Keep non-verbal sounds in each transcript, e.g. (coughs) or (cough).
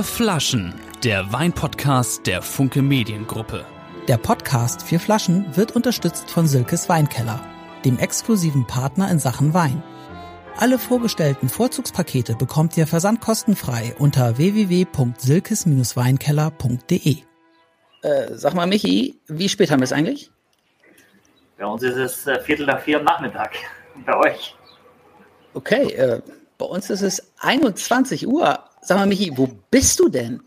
Vier Flaschen, der Weinpodcast der Funke Mediengruppe. Der Podcast Vier Flaschen wird unterstützt von Silkes Weinkeller, dem exklusiven Partner in Sachen Wein. Alle vorgestellten Vorzugspakete bekommt ihr versandkostenfrei unter www.silkes-weinkeller.de. Äh, sag mal, Michi, wie spät haben wir es eigentlich? Bei uns ist es äh, Viertel nach vier am Nachmittag. (laughs) Bei euch? Okay, äh, bei uns ist es 21 Uhr. Sag mal, Michi, wo bist du denn?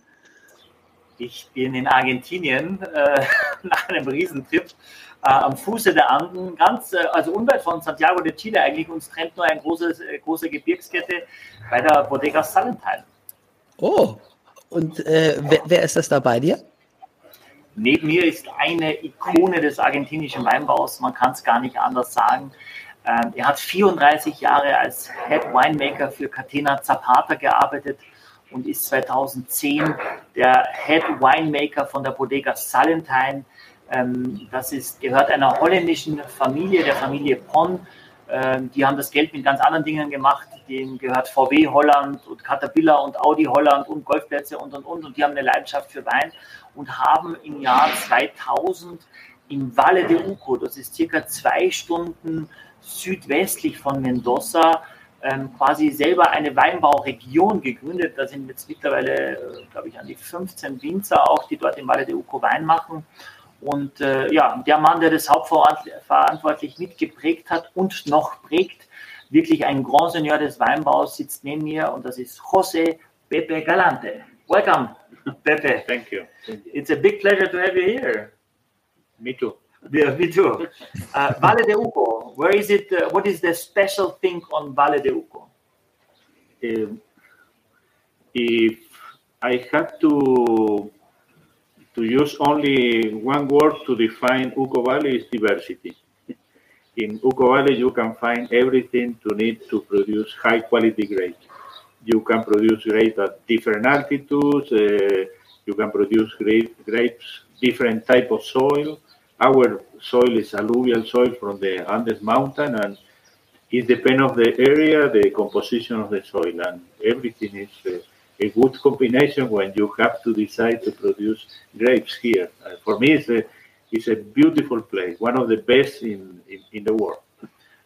Ich bin in Argentinien äh, (laughs) nach einem Riesentrip äh, am Fuße der Anden, ganz, äh, also unweit von Santiago de Chile eigentlich. Uns trennt nur eine große, äh, große Gebirgskette bei der Bodega Salentine. Oh, und äh, wer, wer ist das da bei dir? Neben mir ist eine Ikone des argentinischen Weinbaus, man kann es gar nicht anders sagen. Ähm, er hat 34 Jahre als Head Winemaker für Catena Zapata gearbeitet und ist 2010 der Head Winemaker von der Bodega Salentine. Ähm, das ist, gehört einer holländischen Familie, der Familie Pon. Ähm, die haben das Geld mit ganz anderen Dingen gemacht. Denen gehört VW Holland und Caterpillar und Audi Holland und Golfplätze und und und. Und die haben eine Leidenschaft für Wein und haben im Jahr 2000 im Valle de Uco, das ist circa zwei Stunden südwestlich von Mendoza, ähm, quasi selber eine Weinbauregion gegründet. Da sind jetzt mittlerweile, äh, glaube ich, an die 15 Winzer auch, die dort im Valle de Uco Wein machen. Und äh, ja, der Mann, der das hauptverantwortlich mitgeprägt hat und noch prägt, wirklich ein Grand Seigneur des Weinbaus, sitzt neben mir und das ist José Pepe Galante. Welcome, Pepe. Thank you. Thank you. It's a big pleasure to have you here. Me too. Yeah, me too. Uh, Valle de Uco, where is it? Uh, what is the special thing on Valle de Uco? Um, if I had to to use only one word to define Uco Valley is diversity. In Uco Valley, you can find everything to need to produce high quality grapes. You can produce grapes at different altitudes. Uh, you can produce grape, grapes different type of soil. Our soil is alluvial soil from the Andes Mountain, and it depends of the area, the composition of the soil, and everything is uh, a good combination when you have to decide to produce grapes here. Uh, for me, it's a, it's a beautiful place, one of the best in, in, in the world.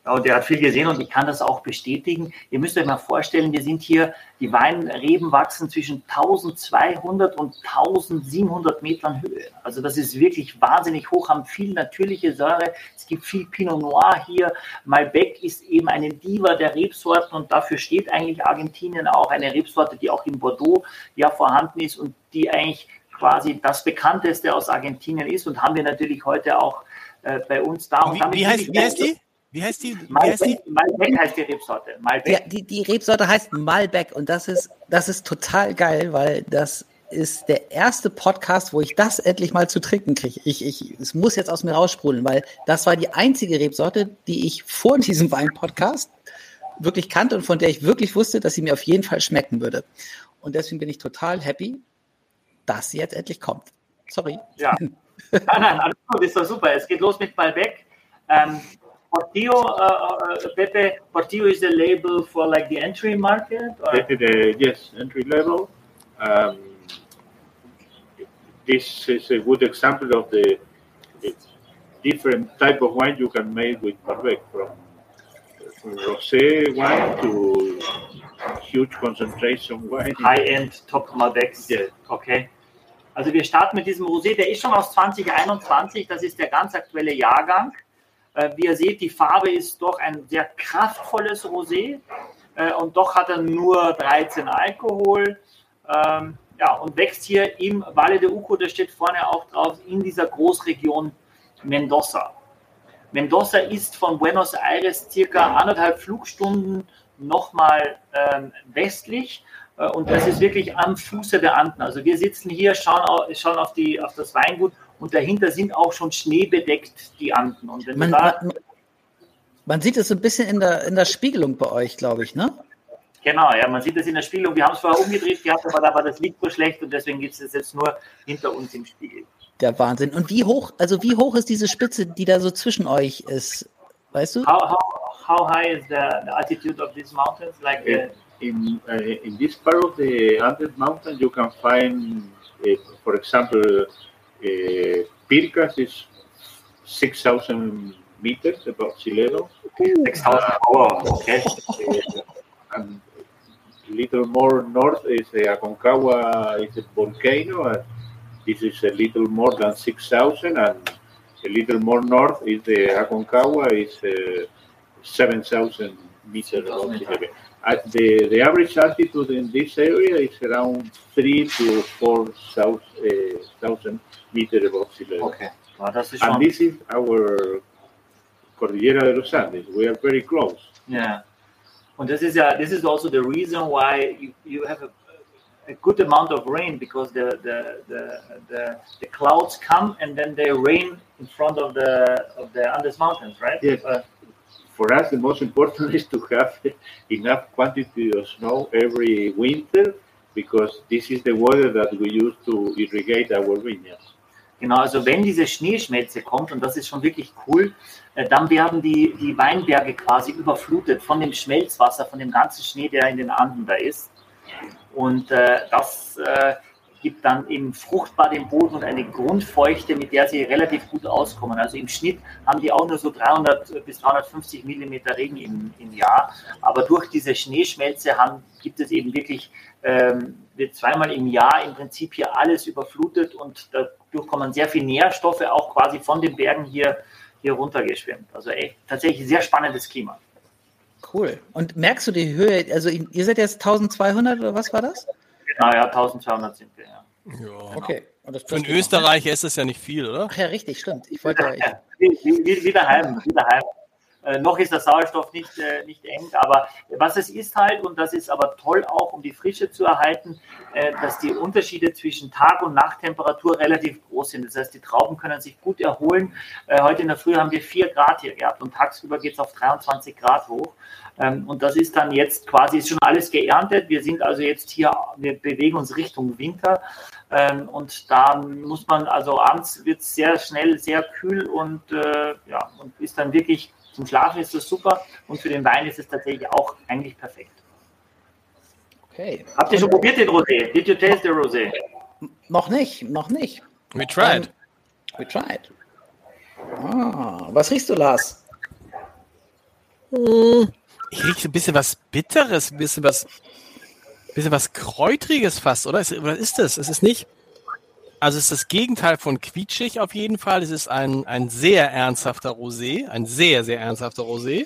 Und der hat viel gesehen und ich kann das auch bestätigen. Ihr müsst euch mal vorstellen, wir sind hier, die Weinreben wachsen zwischen 1200 und 1700 Metern Höhe. Also das ist wirklich wahnsinnig hoch, haben viel natürliche Säure. Es gibt viel Pinot Noir hier. Malbec ist eben eine Diva der Rebsorten und dafür steht eigentlich Argentinien auch eine Rebsorte, die auch in Bordeaux ja vorhanden ist und die eigentlich quasi das bekannteste aus Argentinien ist und haben wir natürlich heute auch äh, bei uns da. Wie, wie, heißt, wie heißt? Wie heißt die? Wie heißt die? Malbec heißt die Rebsorte. Malbec. Ja, die, die Rebsorte heißt Malbec und das ist, das ist total geil, weil das ist der erste Podcast, wo ich das endlich mal zu trinken kriege. Ich, ich, es muss jetzt aus mir raussprudeln, weil das war die einzige Rebsorte, die ich vor diesem Wein-Podcast wirklich kannte und von der ich wirklich wusste, dass sie mir auf jeden Fall schmecken würde. Und deswegen bin ich total happy, dass sie jetzt endlich kommt. Sorry. Ja. (laughs) Nein, nein, alles gut, ist doch super. Es geht los mit Malbec. Ähm, Portillo, uh, uh, Pepe, Portillo is the label for like the entry market? Or? The, the, yes, entry level. Um, this is a good example of the, the, different type of wine you can make with Malbec, from, from rosé wine to huge concentration wine. High-end Top Malbecs. Yes. Okay. Also wir starten mit diesem Rosé, der ist schon aus 2021, das ist der ganz aktuelle Jahrgang. Äh, wie ihr seht, die Farbe ist doch ein sehr kraftvolles Rosé äh, und doch hat er nur 13 Alkohol. Ähm, ja, und wächst hier im Valle de Uco, da steht vorne auch drauf, in dieser Großregion Mendoza. Mendoza ist von Buenos Aires circa anderthalb Flugstunden nochmal ähm, westlich äh, und das ist wirklich am Fuße der Anden. Also wir sitzen hier, schauen auf, schauen auf, die, auf das Weingut und dahinter sind auch schon schneebedeckt die Anden. Und wenn Man, da, man, man sieht es so ein bisschen in der, in der Spiegelung bei euch, glaube ich, ne? Genau, ja, man sieht das in der Spiegelung. Wir haben es vorher umgedreht gehabt, aber da war das Licht so schlecht und deswegen gibt es jetzt nur hinter uns im Spiegel. Der Wahnsinn. Und wie hoch, also wie hoch ist diese Spitze, die da so zwischen euch ist? Weißt du? How, how, how high is the, the altitude of these mountains? Like uh, in uh, in this part of the Andes Mountain, you can find, uh, for example, Pircas is 6,000 meters above sea level. 6000 Euro, okay. Uh, and a little more north is uh, Aconcagua is a volcano, and this is a little more than 6,000, and a little more north is the Aconcagua is uh, 7,000 meters above sea level. At the, the average altitude in this area is around three to four thousand uh, thousand meters above sea level. Okay. Ja, das ist And this is our Cordillera de los Andes. We are very close. Yeah. Und das ist ja, this is also the reason why you, you have a, a good amount of rain because the, the, the, the, the clouds come and then they rain in front of the of the Andes Mountains, right? Yes. Uh, For us, the most important (laughs) is to have enough quantity of snow every winter because this is the water that we use to irrigate our vineyards. Genau, also wenn diese Schneeschmelze kommt, und das ist schon wirklich cool, äh, dann werden die, die Weinberge quasi überflutet von dem Schmelzwasser, von dem ganzen Schnee, der in den Anden da ist. Und äh, das äh, gibt dann eben fruchtbar den Boden und eine Grundfeuchte, mit der sie relativ gut auskommen. Also im Schnitt haben die auch nur so 300 bis 350 Millimeter Regen im, im Jahr. Aber durch diese Schneeschmelze haben, gibt es eben wirklich, ähm, wird zweimal im Jahr im Prinzip hier alles überflutet und dadurch kommen sehr viele Nährstoffe auch quasi von den Bergen hier, hier runtergeschwemmt. Also echt tatsächlich ein sehr spannendes Klima. Cool. Und merkst du die Höhe? Also ihr seid jetzt 1200 oder was war das? Genau, ja, 1200 sind wir, ja. Ja. Okay. Und das Für Österreicher ist das ja nicht viel, oder? Ach ja, richtig, stimmt. Ich wollte (laughs) ja, Ja, wie, wie, wie daheim, wie daheim. Äh, noch ist der Sauerstoff nicht, äh, nicht eng, aber was es ist halt, und das ist aber toll auch, um die Frische zu erhalten, äh, dass die Unterschiede zwischen Tag- und Nachttemperatur relativ groß sind. Das heißt, die Trauben können sich gut erholen. Äh, heute in der Früh haben wir 4 Grad hier gehabt und tagsüber geht es auf 23 Grad hoch. Ähm, und das ist dann jetzt quasi ist schon alles geerntet. Wir sind also jetzt hier, wir bewegen uns Richtung Winter. Ähm, und da muss man, also abends wird es sehr schnell sehr kühl und äh, ja, und ist dann wirklich zum Schlafen ist das super und für den Wein ist es tatsächlich auch eigentlich perfekt. okay. Habt ihr schon probiert den Rosé? Did you taste the Rosé? Noch nicht, noch nicht. We tried. Ähm, we tried. Ah, was riechst du, Lars? Ich rieche ein bisschen was Bitteres, ein bisschen was, bisschen was Kräutriges fast, oder? Ist, was ist das? Es ist nicht. Also es ist das Gegenteil von quietschig auf jeden Fall. Es ist ein, ein sehr ernsthafter Rosé, ein sehr, sehr ernsthafter Rosé.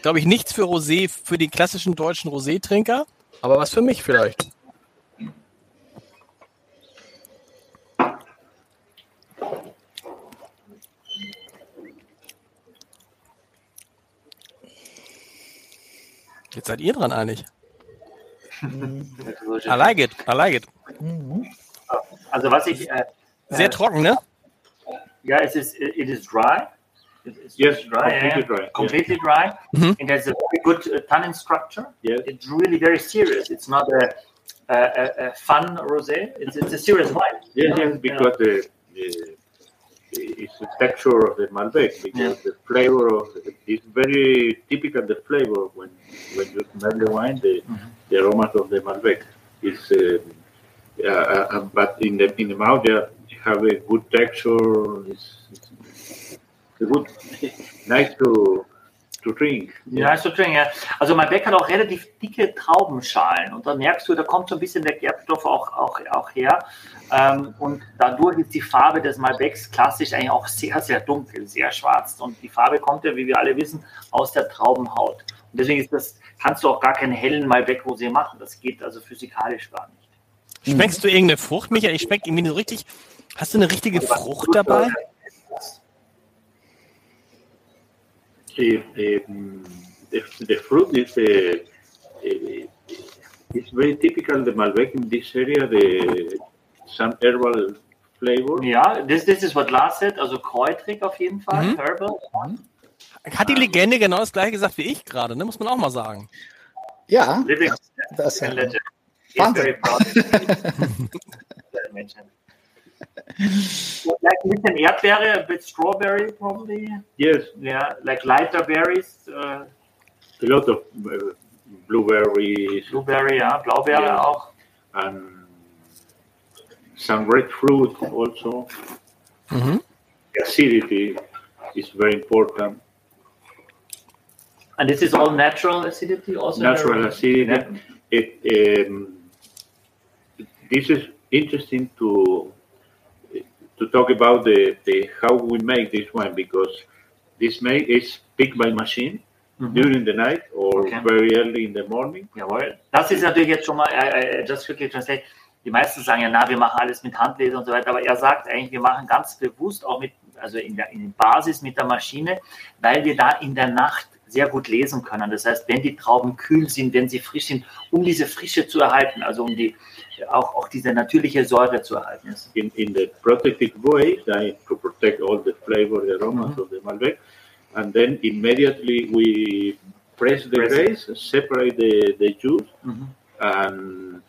Glaube ich, nichts für Rosé, für die klassischen deutschen Rosé-Trinker, aber was für mich vielleicht. Jetzt seid ihr dran eigentlich. (laughs) I like it, I like it. Also was ich, äh, Sehr äh, trocken, ne? ja, es ist, it is dry. It is Yes, dry, completely yeah. dry, yeah. Completely dry. Mhm. It has a very good uh, tannin structure. Yes. It's really very serious. It's not a, a, a, a fun rosé. It's, it's a serious wine. Yes, Yeah. yes, because the, the it's the texture of the Malbec because Yeah. the flavor of it's very typical the flavor when when you smell the wine the the aromas of the Malbec is uh, uh, but in the in the mouth they have a good texture it's, it's good (laughs) nice to to drink Ja, ist so drin, ja. Also Malbec hat auch relativ dicke Traubenschalen und da merkst du, da kommt so ein bisschen der Gerbstoff auch, auch, auch her. Ähm, und dadurch ist die Farbe des Malbecs klassisch eigentlich auch sehr, sehr dunkel, sehr schwarz. Und die Farbe kommt ja, wie wir alle wissen, aus der Traubenhaut. Und deswegen ist das, kannst du auch gar keinen hellen Malbec-Rosé machen. Das geht also physikalisch gar nicht. Schmeckst du irgendeine Frucht, Michael? Ich schmecke irgendwie so richtig. Hast du eine richtige Frucht dabei? the, the, the, the fruit is uh, uh, it's very typical the Malbec in this area the some herbal flavor Ja, this, this is what Lars said, also kräutrig auf jeden Fall, Mhm. herbal. Hat die Legende genau das gleiche gesagt wie ich gerade, ne? Muss man auch mal sagen. Ja, Living das legend. He's Wahnsinn. very proud. (laughs) Like ein bisschen Erdbeere, a bit strawberry probably. yes Yeah, like lighter berries. Uh, a lot of uh, blueberries, Blueberry, ja, Blaubeere Ja. auch. and some red fruit also. Mhm. The acidity is very important. And this is all natural acidity also? Natural acidity. Yeah. It, um, this is interesting to to talk about the, the how we make this wine because this make is picked by machine Mhm. during the night or Okay. very early in the morning. Jawohl. Das ist natürlich jetzt schon mal, äh, just quickly translate. Die meisten sagen ja, na, wir machen alles mit Handlese und so weiter, aber er sagt eigentlich, wir machen ganz bewusst auch mit, also in der, in der Basis mit der Maschine, weil wir da in der Nacht sehr gut lesen können. Das heißt, wenn die Trauben kühl sind, wenn sie frisch sind, um diese Frische zu erhalten, also um die, auch, auch diese natürliche Säure zu erhalten. in, in the protective way to protect all the flavor, the aromas Mhm. of the Malbec. And then immediately we press the Press. grapes, separate the, the juice, Mhm. and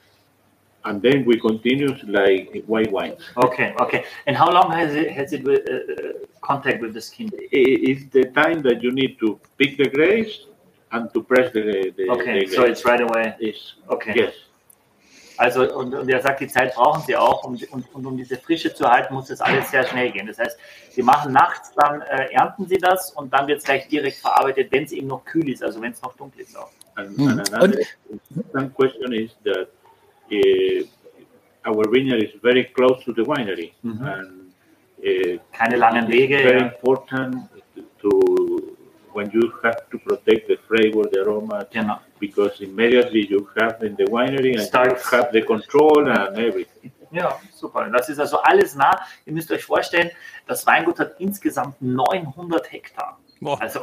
and then we continue like white wines. Okay, okay. And how long has it, has it uh, uh, contact with the skin? It's the time that you need to pick the grapes and to press the, the, Okay, the so it's right away. It's, Okay. Yes. Also, und, und er sagt, die Zeit brauchen sie auch, um, und, und um diese Frische zu erhalten, muss das alles sehr schnell gehen. Das heißt, sie machen nachts, dann äh, ernten sie das und dann wird es gleich direkt verarbeitet, wenn es eben noch kühl ist, also wenn es noch dunkel ist auch. And, Mm. and another important question is that uh, our vineyard is very close to the winery, Mhm. and uh, Keine langen Wege. very Ja. important to when you have to protect the flavor, the aroma, Genau. because immediately you have in the winery and Starts. you have the control and everything. Ja, super. Das ist also alles nah. Ihr müsst euch vorstellen, das Weingut hat insgesamt 900 Hektar. Boah. Also,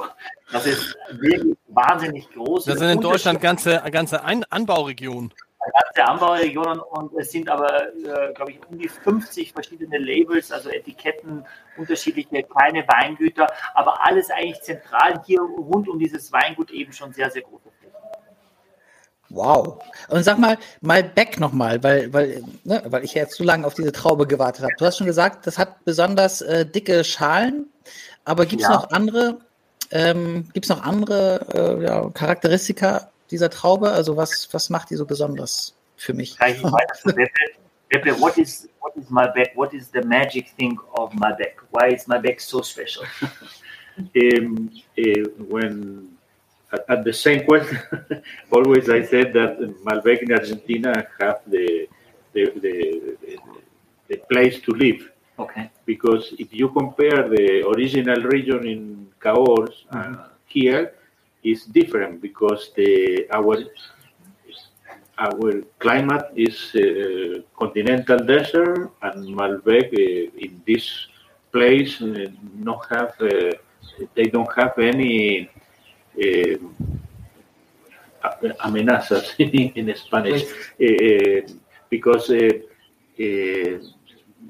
das ist wirklich wahnsinnig groß. Das sind in Deutschland ganze, ganze Ein Anbauregionen. Ganze Anbauregionen und es sind aber, äh, glaube ich, um die 50 verschiedene Labels, also Etiketten, unterschiedliche kleine Weingüter, aber alles eigentlich zentral hier rund um dieses Weingut eben schon sehr, sehr große Flächen. Wow. Und sag mal, Malbec nochmal, weil, weil, ne, weil ich ja jetzt zu lange auf diese Traube gewartet habe. Du hast schon gesagt, das hat besonders äh, dicke Schalen, aber gibt es Ja. noch andere, ähm, gibt's noch andere äh, ja, Charakteristika dieser Traube? Also was, was macht die so besonders für mich? Kann ich weiter zu (laughs) Beppe? Beppe, what is, what is Malbec? What is the magic thing of Malbec? Why is Malbec so special? (laughs) Um, uh, when at, at the same question, (laughs) always I said that Malbec in Argentina have the the, the, the place to live. Okay. because if you compare the original region in Cahors and here, it's different because the our our climate is uh, continental desert and Malbec uh, in this place uh, not have uh, they don't have any uh, amenazas (laughs) in Spanish. Uh, because uh, uh,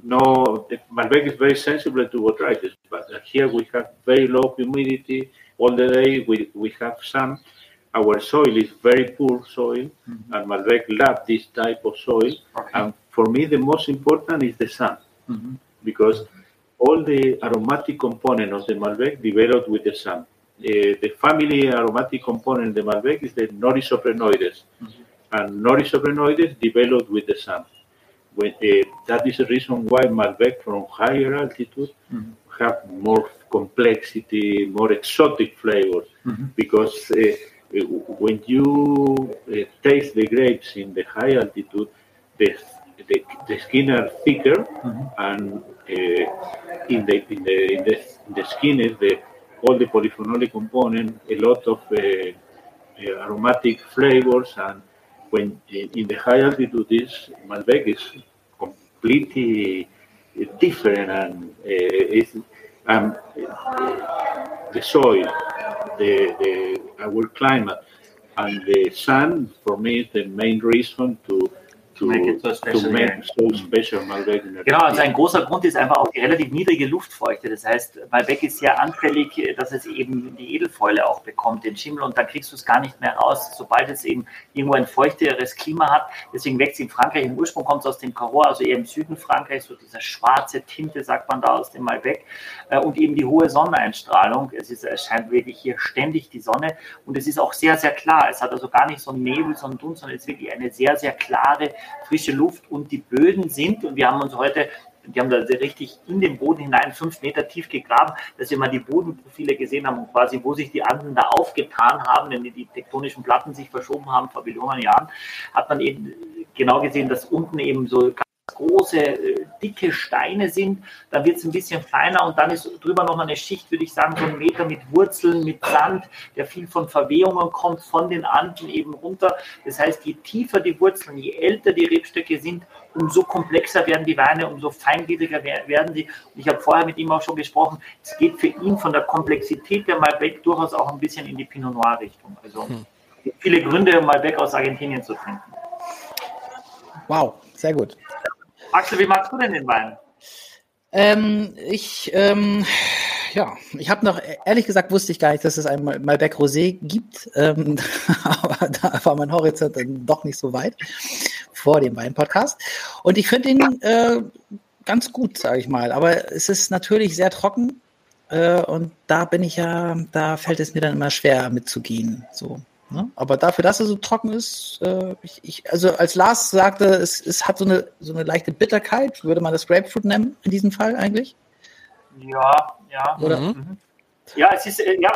no, Malbec is very sensible to botrytis, but here we have very low humidity all the day. We, we have sun. Our soil is very poor soil, and Malbec love this type of soil. Okay. And for me, the most important is the sun, Mhm. because all the aromatic component of the Malbec developed with the sun. Uh, the family aromatic component of the Malbec is the Norisoprenoides, and Norisoprenoides developed with the sun when, uh, that is the reason why Malbec from higher altitude Mhm. have more complexity, more exotic flavors. Mhm. Because uh, when you uh, taste the grapes in the high altitude, the, the, the skin are thicker, Mhm. and uh, in the in the in the, the skin is the all the polyphenolic component, a lot of uh, uh, aromatic flavors, and when in, in the high altitude, this Malbec is completely different, and uh, it's um, the soil, the, the our climate, and the sun for me is the main reason to to Make it so to special, make yeah. so special Malbec. Genau, also ein großer Grund ist einfach auch die relativ niedrige Luftfeuchte. Das heißt, Malbec ist sehr anfällig, dass es eben die Edelfäule auch bekommt, den Schimmel, und dann kriegst du es gar nicht mehr raus, sobald es eben irgendwo ein feuchteres Klima hat. Deswegen wächst es in Frankreich. Im Ursprung kommt es aus dem Karoo, also eher im Süden Frankreichs, so diese schwarze Tinte, sagt man da aus dem Malbec, äh, und eben die hohe Sonneneinstrahlung. Es, ist, es scheint wirklich hier ständig die Sonne und es ist auch sehr, sehr klar. Es hat also gar nicht so einen Nebel, so einen Dunst, sondern es ist wirklich eine sehr, sehr klare, frische Luft und die Böden sind, und wir haben uns heute die haben da richtig in den Boden hinein fünf Meter tief gegraben, dass wir mal die Bodenprofile gesehen haben und quasi, wo sich die Anden da aufgetan haben, wenn die tektonischen Platten sich verschoben haben vor Millionen Jahren, hat man eben genau gesehen, dass unten eben so große, äh, dicke Steine sind. Dann wird es ein bisschen feiner und dann ist drüber noch eine Schicht, würde ich sagen, so ein Meter mit Wurzeln, mit Sand, der viel von Verwehungen kommt, von den Anden eben runter. Das heißt, je tiefer die Wurzeln, je älter die Rebstöcke sind, umso komplexer werden die Weine, umso feingliedriger wer- werden sie. Und ich habe vorher mit ihm auch schon gesprochen, es geht für ihn von der Komplexität der Malbec durchaus auch ein bisschen in die Pinot Noir Richtung. Also gibt viele Gründe, um Malbec aus Argentinien zu trinken. Wow, sehr gut. Axel, wie magst du denn den Wein? Ähm, ich, ähm, ja, ich habe noch, ehrlich gesagt, wusste ich gar nicht, dass es ein Mal- Malbec Rosé gibt, ähm, (laughs) aber da war mein Horizont dann doch nicht so weit vor dem Wein-Podcast. Und ich finde ihn äh, ganz gut, sage ich mal, aber es ist natürlich sehr trocken äh, und da bin ich ja, da fällt es mir dann immer schwer mitzugehen, so. Ne? Aber dafür, dass er so trocken ist, äh, ich, ich, also als Lars sagte, es, es hat so eine, so eine leichte Bitterkeit, würde man das Grapefruit nennen in diesem Fall eigentlich? Ja, ja. Oder? Mhm. Ja, es ist, äh, ja,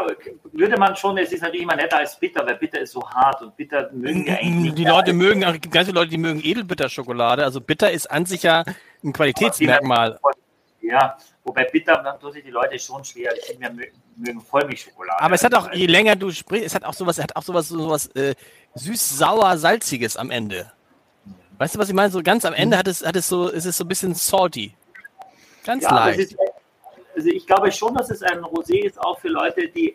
würde man schon, es ist natürlich immer netter als bitter, weil bitter ist so hart und bitter mögen wir eigentlich nicht. Die Leute mögen, es gibt ganz viele Leute, die mögen Edelbitterschokolade. Also bitter ist an sich ja ein Qualitätsmerkmal. Ja, wobei bitter, sich die Leute schon schwer. Die Kinder mögen, mögen Vollmilchschokolade. Aber es hat auch, je länger du sprichst, es hat auch sowas, es hat auch sowas, sowas äh, süß-sauer-salziges am Ende. Weißt du, was ich meine? So ganz am Ende hat es, hat es so, ist es so ein bisschen salty. Ganz ja, aber leicht. ist, also ich glaube schon, dass es ein Rosé ist, auch für Leute, die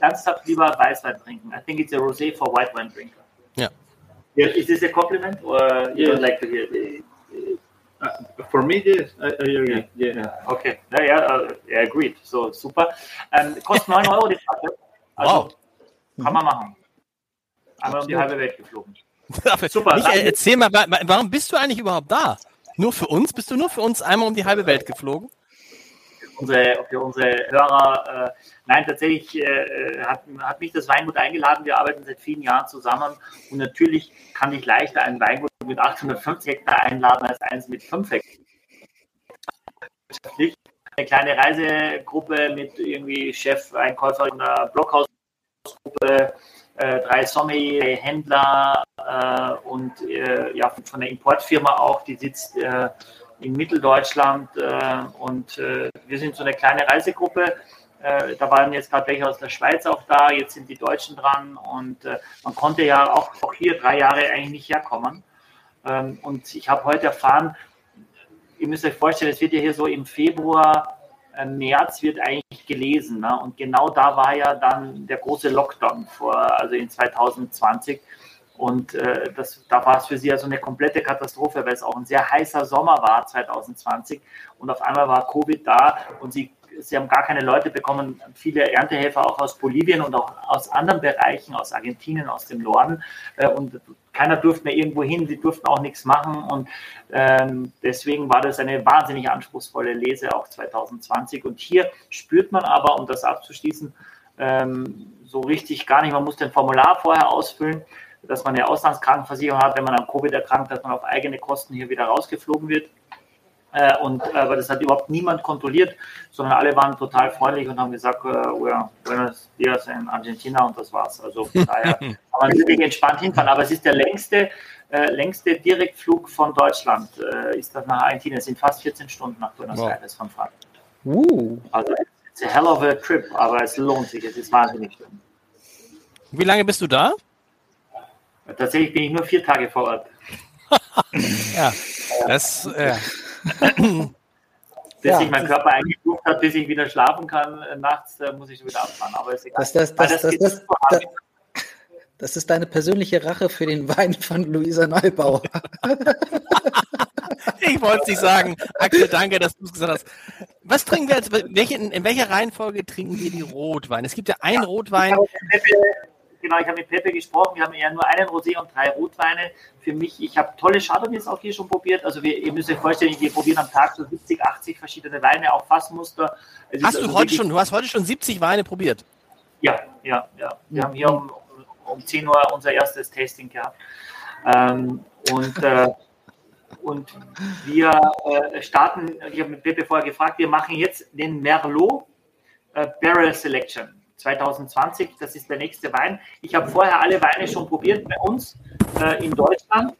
ernsthaft lieber Weißwein trinken. I think it's a Rosé for white wine drinker. Ja. Yeah, is this a compliment or you Yeah. don't like to hear it? Uh, for me, yes, I, I agree. Yeah. Okay, ja, ja, äh, ja, agreed. So, super. Ähm, kostet 9 Euro die Flasche. Also, Wow. kann man machen. Einmal um die halbe Welt geflogen. (laughs) Super. Michael, erzähl mal, wa- wa- warum bist du eigentlich überhaupt da? Nur für uns? Bist du nur für uns einmal um die halbe Welt geflogen? Unsere, für unsere Hörer, äh, nein, tatsächlich äh, hat, hat mich das Weingut eingeladen. Wir arbeiten seit vielen Jahren zusammen und natürlich kann ich leichter ein Weingut mit 850 Hektar einladen als eins mit 5 Hektar. Eine kleine Reisegruppe mit irgendwie Chef, Einkäufer einer Blockhausgruppe, äh, drei Sommelier, Händler äh, und äh, ja, von der Importfirma auch, die sitzt äh, in Mitteldeutschland äh, und äh, wir sind so eine kleine Reisegruppe. Äh, da waren jetzt gerade welche aus der Schweiz auch da, jetzt sind die Deutschen dran und man konnte ja auch, auch hier drei Jahre eigentlich nicht herkommen. Ähm, und ich habe heute erfahren, ihr müsst euch vorstellen, es wird ja hier so im Februar, März wird eigentlich gelesen. Ne? Und genau da war ja dann der große Lockdown vor, also in 2020. Und äh, das, da war es für sie also eine komplette Katastrophe, weil es auch ein sehr heißer Sommer war 2020 und auf einmal war Covid da und sie, sie haben gar keine Leute bekommen, viele Erntehelfer auch aus Bolivien und auch aus anderen Bereichen, aus Argentinien, aus dem Norden. Äh, und keiner durfte mehr irgendwo hin, sie durften auch nichts machen. Und ähm, deswegen war das eine wahnsinnig anspruchsvolle Lese auch 2020 und hier spürt man aber, um das abzuschließen, ähm, so richtig gar nicht, man muss ein Formular vorher ausfüllen, dass man eine Auslandskrankenversicherung hat, wenn man an Covid erkrankt, dass man auf eigene Kosten hier wieder rausgeflogen wird. Äh, und, aber das hat überhaupt niemand kontrolliert, sondern alle waren total freundlich und haben gesagt, äh, we are buenos dias in Argentina und das war's. Also von daher (laughs) kann man wirklich entspannt hinfahren. Aber es ist der längste, äh, längste Direktflug von Deutschland, äh, ist das nach Argentinien. Es sind fast 14 Stunden nach Buenos Wow. Aires von Frankfurt. Uh, Also it's a hell of a trip, aber es lohnt sich. Es ist wahnsinnig schön. Wie lange bist du da? Tatsächlich bin ich nur vier Tage vor Ort. Ja. Das, äh, Bis Ja. sich mein Körper eingestuft hat, bis ich wieder schlafen kann, äh, nachts äh, muss ich wieder abfahren. Aber ist egal. das, das, das, das, das, hart. Das ist deine persönliche Rache für den Wein von Luisa Neubauer. Ich wollte es nicht sagen. Axel, danke, dass du es gesagt hast. Was trinken wir jetzt? Welche, in welcher Reihenfolge trinken wir die Rotwein? Es gibt ja einen Rotwein. Genau, ich habe mit Pepe gesprochen. Wir haben ja nur einen Rosé und drei Rotweine. Für mich, ich habe tolle Chardonnays auch hier schon probiert. Also wir, ihr müsst euch vorstellen, wir probieren am Tag so 70, 80 verschiedene Weine, auch Fassmuster. Es hast du also heute schon, du hast heute schon 70 Weine probiert? Ja, ja, ja. Wir haben hier um, um 10 Uhr unser erstes Tasting gehabt. Ähm, und äh, und wir äh, starten, ich habe mit Pepe vorher gefragt, wir machen jetzt den Merlot äh, Barrel Selection 2020. Das ist der nächste Wein. Ich habe vorher alle Weine schon probiert bei uns äh, in Deutschland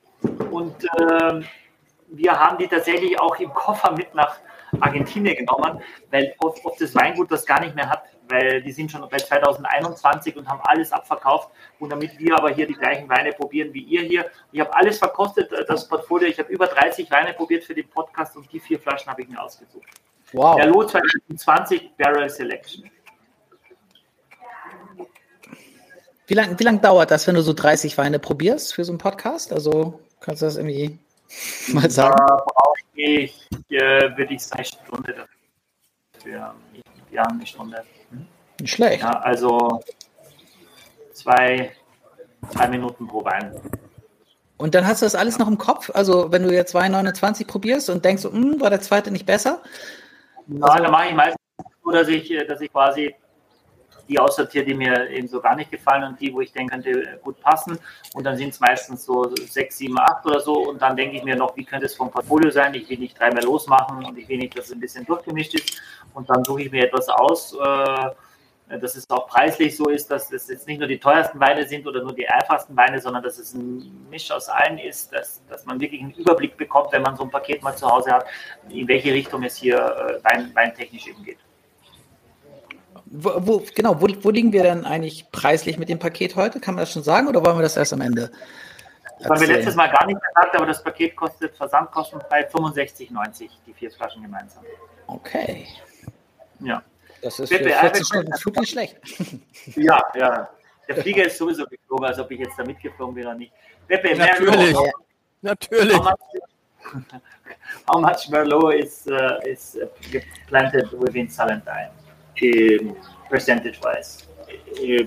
und ähm, wir haben die tatsächlich auch im Koffer mit nach Argentinien genommen, weil oft, oft das Weingut das gar nicht mehr hat weil die sind schon bei 2021 und haben alles abverkauft. Und damit wir aber hier die gleichen Weine probieren wie ihr hier. Ich habe alles verkostet, äh, das Portfolio. Ich habe über 30 Weine probiert für den Podcast und die vier Flaschen habe ich mir ausgesucht. Wow. Der Lot 2020 Barrel Selection. Wie lange wie lang dauert das, wenn du so 30 Weine probierst für so einen Podcast? Also kannst du das irgendwie (laughs) mal sagen? Da brauche ich, äh, würde ich eine Stunde dafür. Ja, eine Stunde. Nicht schlecht. Ja, also zwei, zwei Minuten pro Wein. Und dann hast du das alles noch im Kopf? Also wenn du jetzt 2,29 probierst und denkst, hm, war der zweite nicht besser? Nein, also, dann mache ich meistens so, dass ich, dass ich quasi die aussortiere, die mir eben so gar nicht gefallen und die, wo ich denke, könnte gut passen. Und dann sind es meistens so sechs, sieben, acht oder so. Und dann denke ich mir noch, wie könnte es vom Portfolio sein? Ich will nicht dreimal losmachen und ich will nicht, dass es ein bisschen durchgemischt ist. Und dann suche ich mir etwas aus. Äh, dass es auch preislich so ist, dass es jetzt nicht nur die teuersten Weine sind oder nur die einfachsten Weine, sondern dass es ein Misch aus allen ist, dass, dass man wirklich einen Überblick bekommt, wenn man so ein Paket mal zu Hause hat, in welche Richtung es hier äh, wein, weintechnisch eben geht. Wo, wo, genau, wo, wo, liegen wir denn eigentlich preislich mit dem Paket heute? Kann man das schon sagen oder wollen wir das erst am Ende? Das haben wir letztes Mal gar nicht gesagt, aber das Paket kostet versandkostenfrei 65,90, die vier Flaschen gemeinsam. Okay. Ja. Das ist für 40 Stunden Flug nicht schlecht. (laughs) Ja, ja. Der Flieger ist sowieso geflogen, als ob ich jetzt da mitgeflogen wäre oder nicht. Pepe, Natürlich. Merlot, Natürlich. How much, how much Merlot is, uh, is uh, planted within Salentine, um, percentage-wise? Uh,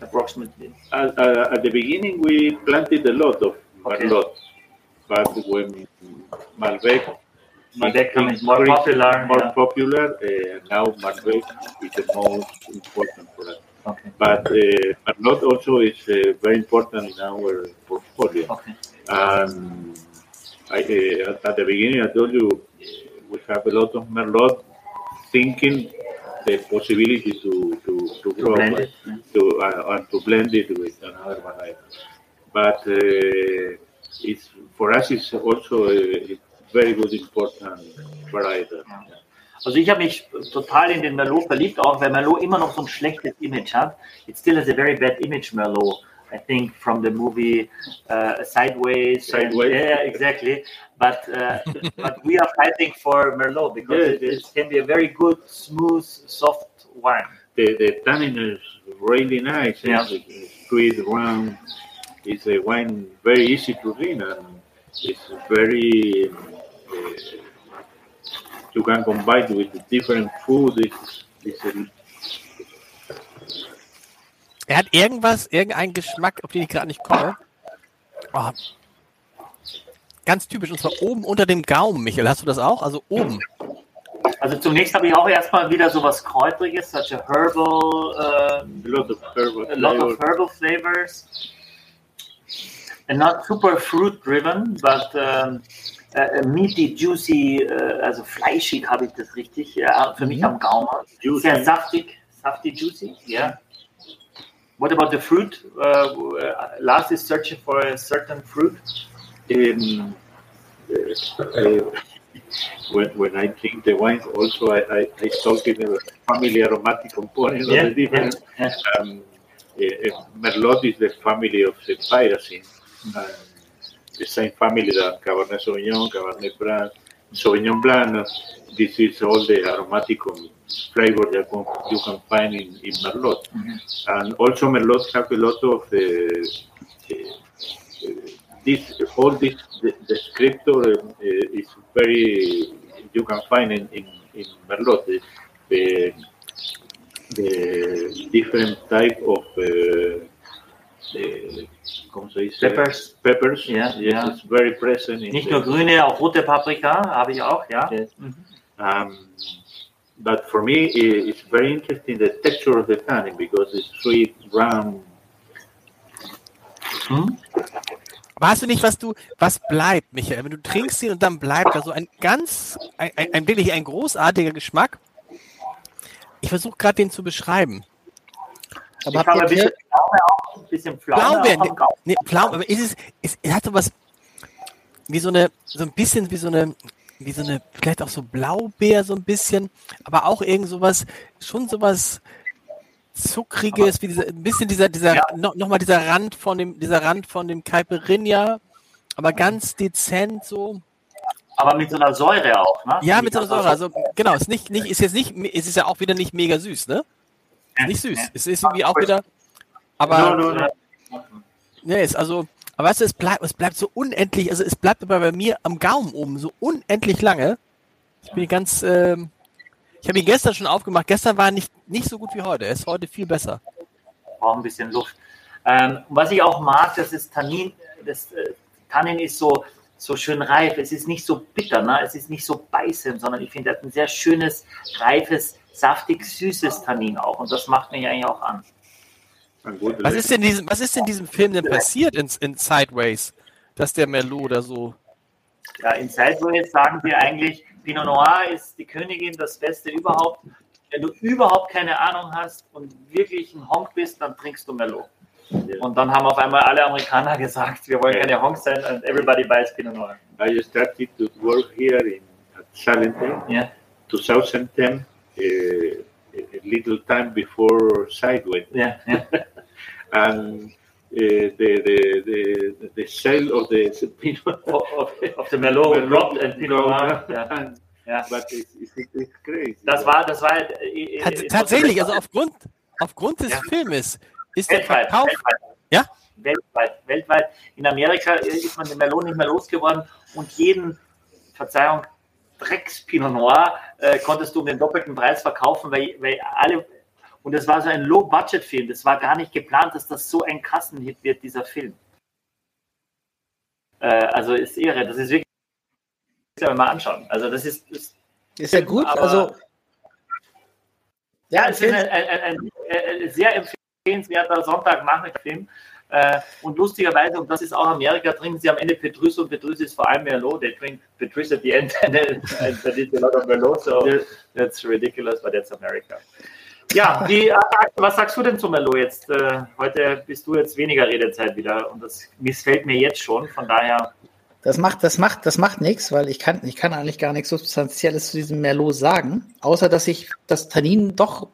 approximately. At, uh, at, the beginning, we planted a lot of Merlot, okay. but when Malbec Malbec is more popular. More yeah. popular. Uh, now Malbec is the most important for us. Okay. But uh, Merlot also is uh, very important in our portfolio. Okay. Um, I, uh, at the beginning, I told you we have a lot of Merlot, thinking the possibility to to to, to blend it, to uh, and to blend it with another variety. But uh, it's for us, it's also a, very good important variety. Also ich habe mich total in den Merlot verliebt, auch weil Merlot immer noch so ein schlechtes Image hat. It still has a very bad image, Merlot. I think from the movie uh, Sideways. Sideways. And, yeah, exactly. But uh, (laughs) but we are fighting for Merlot because yeah, it, it, can be a very good, smooth, soft wine. The, the tannin is really nice. Yeah. It's sweet, round. It's a wine very easy to drink and it's very you can combine with different food. It's, it's a, er hat irgendwas, irgendeinen Geschmack, auf den ich gerade nicht komme. Oh. Ganz typisch, und zwar oben unter dem Gaumen, Michael. Hast du das auch? Also oben. Also zunächst habe ich auch erstmal wieder so was Kräutriges, such a herbal, uh, a lot of herbal, a lot of herbal flavors. And not super fruit driven, but um, äh, meaty, juicy, äh, also fleischig habe ich das richtig, ja, für mich mhm. am Gaumen. Juicy. Sehr saftig, safty, juicy, yeah. What about the fruit? Uh, Lars is searching for a certain fruit. Um, uh, when, when I drink the wine, also I, I, I talk in a family aromatic component yeah, of the different. Yeah, yeah. Um, uh, Merlot is the family of the pyracin. Mm -hmm the same family that Cabernet Sauvignon, Cabernet Franc, Sauvignon Blanc, this is all the aromatic flavor that you can find in, in Merlot. And also Merlot have a lot of uh, uh, this, all this descriptor uh, is very, you can find in, in, in Merlot. The, the, the different type of the, ¿cómo se dice? Peppers. Peppers. Yeah, yes, yeah. it's very present. Nicht nur grüne, auch rote Paprika habe ich auch, ja. Yes. Um, but for me, it's very interesting the texture of the tannin because it's sweet, round. Hm? Hast du nicht, was du, was bleibt, Michael? Wenn du trinkst ihn und dann bleibt da so ein ganz, ein, ein, ein wirklich ein großartiger Geschmack. Ich versuche gerade den zu beschreiben. Aber ich habe ein bisschen ein bisschen Pflaume Blaubeeren, nee, Pflaumen, aber ist es, es, es hat so was, wie so eine, so ein bisschen wie so eine, wie so eine, vielleicht auch so Blaubeer so ein bisschen, aber auch irgend sowas, schon sowas zuckriges, wie dieser, ein bisschen dieser, dieser, Ja. noch, noch mal dieser Rand von dem, dieser Rand von dem Caipirinha, aber ganz dezent so. Aber mit so einer Säure auch, ne? Ja, mit so einer Säure. Also genau, ist nicht, nicht, ist jetzt nicht, es ist ja auch wieder nicht mega süß, ne? Nicht süß. Es ist irgendwie auch wieder. Aber no, no, no. nee, ist also. Aber weißt du, es bleibt, es bleibt so unendlich, also es bleibt aber bei mir am Gaumen oben so unendlich lange. Ich bin ganz, ähm, ich habe ihn gestern schon aufgemacht. Gestern war er nicht, nicht so gut wie heute. Er ist heute viel besser. braucht ein bisschen Luft. Ähm, was ich auch mag, das ist Tannin, das äh, Tannin ist so, so schön reif. Es ist nicht so bitter, ne? es ist nicht so beißend, sondern ich finde, hat ein sehr schönes, reifes, saftig, süßes Tannin auch. Und das macht mich eigentlich auch an. And Was ist denn in diesem, was ist in diesem Film denn passiert in, in Sideways, dass der Merlot da so. Ja, in Sideways sagen wir eigentlich, Pinot Noir ist die Königin, das Beste überhaupt. Wenn du überhaupt keine Ahnung hast und wirklich ein Honk bist, dann trinkst du Merlot. Und dann haben auf einmal alle Amerikaner (laughs) gesagt, wir wollen keine Honks sein und everybody buys Pinot Noir. I started to work here in at Salentine, Ja. 2010, uh, a little time before Sideways. Ja, ja. (laughs) and uh, the, the the the sale of the Pinot Of, of, the Merlot dropped and Pinot Noir. Ja. and, Ja. but it's, it's, crazy. Das war, das war Tats äh, tatsächlich, also aufgrund, aufgrund des Ja. Filmes ist der weltweit, Verkauf. weltweit. Ja? Weltweit, weltweit. In Amerika ist man den Merlot nicht mehr losgeworden und jeden, Verzeihung, Drecks Pinot Noir äh, konntest du um den doppelten Preis verkaufen, weil, weil alle und es war so ein Low-Budget-Film. Das war gar nicht geplant, dass das so ein Kassenhit wird, dieser Film. Äh, also ist irre. Das ist wirklich, das man mal anschauen. Also das ist, ist Ist ja gut, Aber- also. Ja, es ist ein, ein, ein, ein, ein sehr empfehlenswerter Sonntagnachmittag-Film. Äh, und lustigerweise, und das ist auch Amerika, trinken sie am Ende Petrus und Petrus ist vor allem Merlot. They drink Petrus at the end (laughs) and and they did a lot of Merlot. So that's ridiculous, but that's America. Ja, die, äh, was sagst du denn zu Merlot jetzt? Äh, heute bist du jetzt weniger Redezeit wieder und das missfällt mir jetzt schon. Von daher, Das macht, das macht, das macht nichts, weil ich kann, ich kann eigentlich gar nichts Substanzielles zu diesem Merlot sagen, außer dass ich das Tannin doch